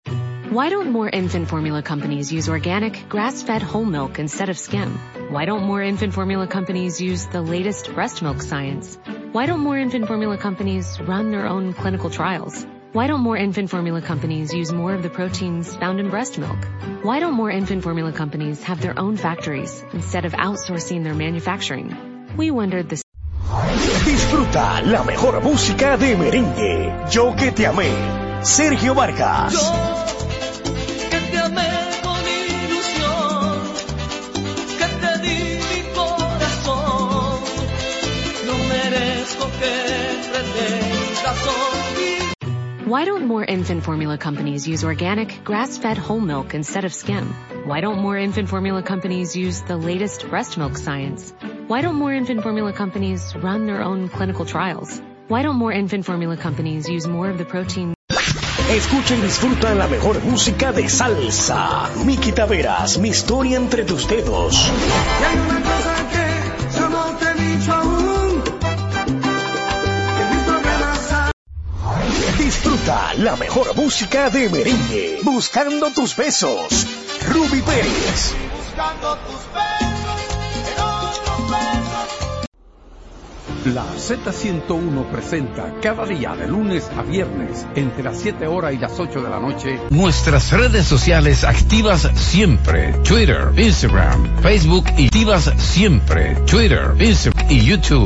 Why don't more infant formula companies use organic, grass-fed whole milk instead of skim? Why don't more infant formula companies use the latest breast milk science? Why don't more infant formula companies run their own clinical trials? Why don't more infant formula companies use more of the proteins found in breast milk? Why don't more infant formula companies have their own factories instead of outsourcing their manufacturing? We wondered this. Disfruta la mejor música de merengue. Yo que te amé. Sergio Vargas. que Why don't more infant formula companies use organic, grass-fed whole milk instead of skim? Why don't more infant formula companies use the latest breast milk science? Why don't more infant formula companies run their own clinical trials? Why don't more infant formula companies use more of the protein Escucha y disfruta la mejor música de salsa. Miki Taveras, mi historia entre tus dedos. Disfruta la mejor música de merengue. Buscando tus besos. Ruby Pérez. buscando tus besos, en otros besos. La Z101 presenta cada día de lunes a viernes entre las 7 horas y las 8 de la noche Nuestras redes sociales activas siempre. Twitter, Instagram, Facebook y activas siempre. Twitter, Instagram y YouTube.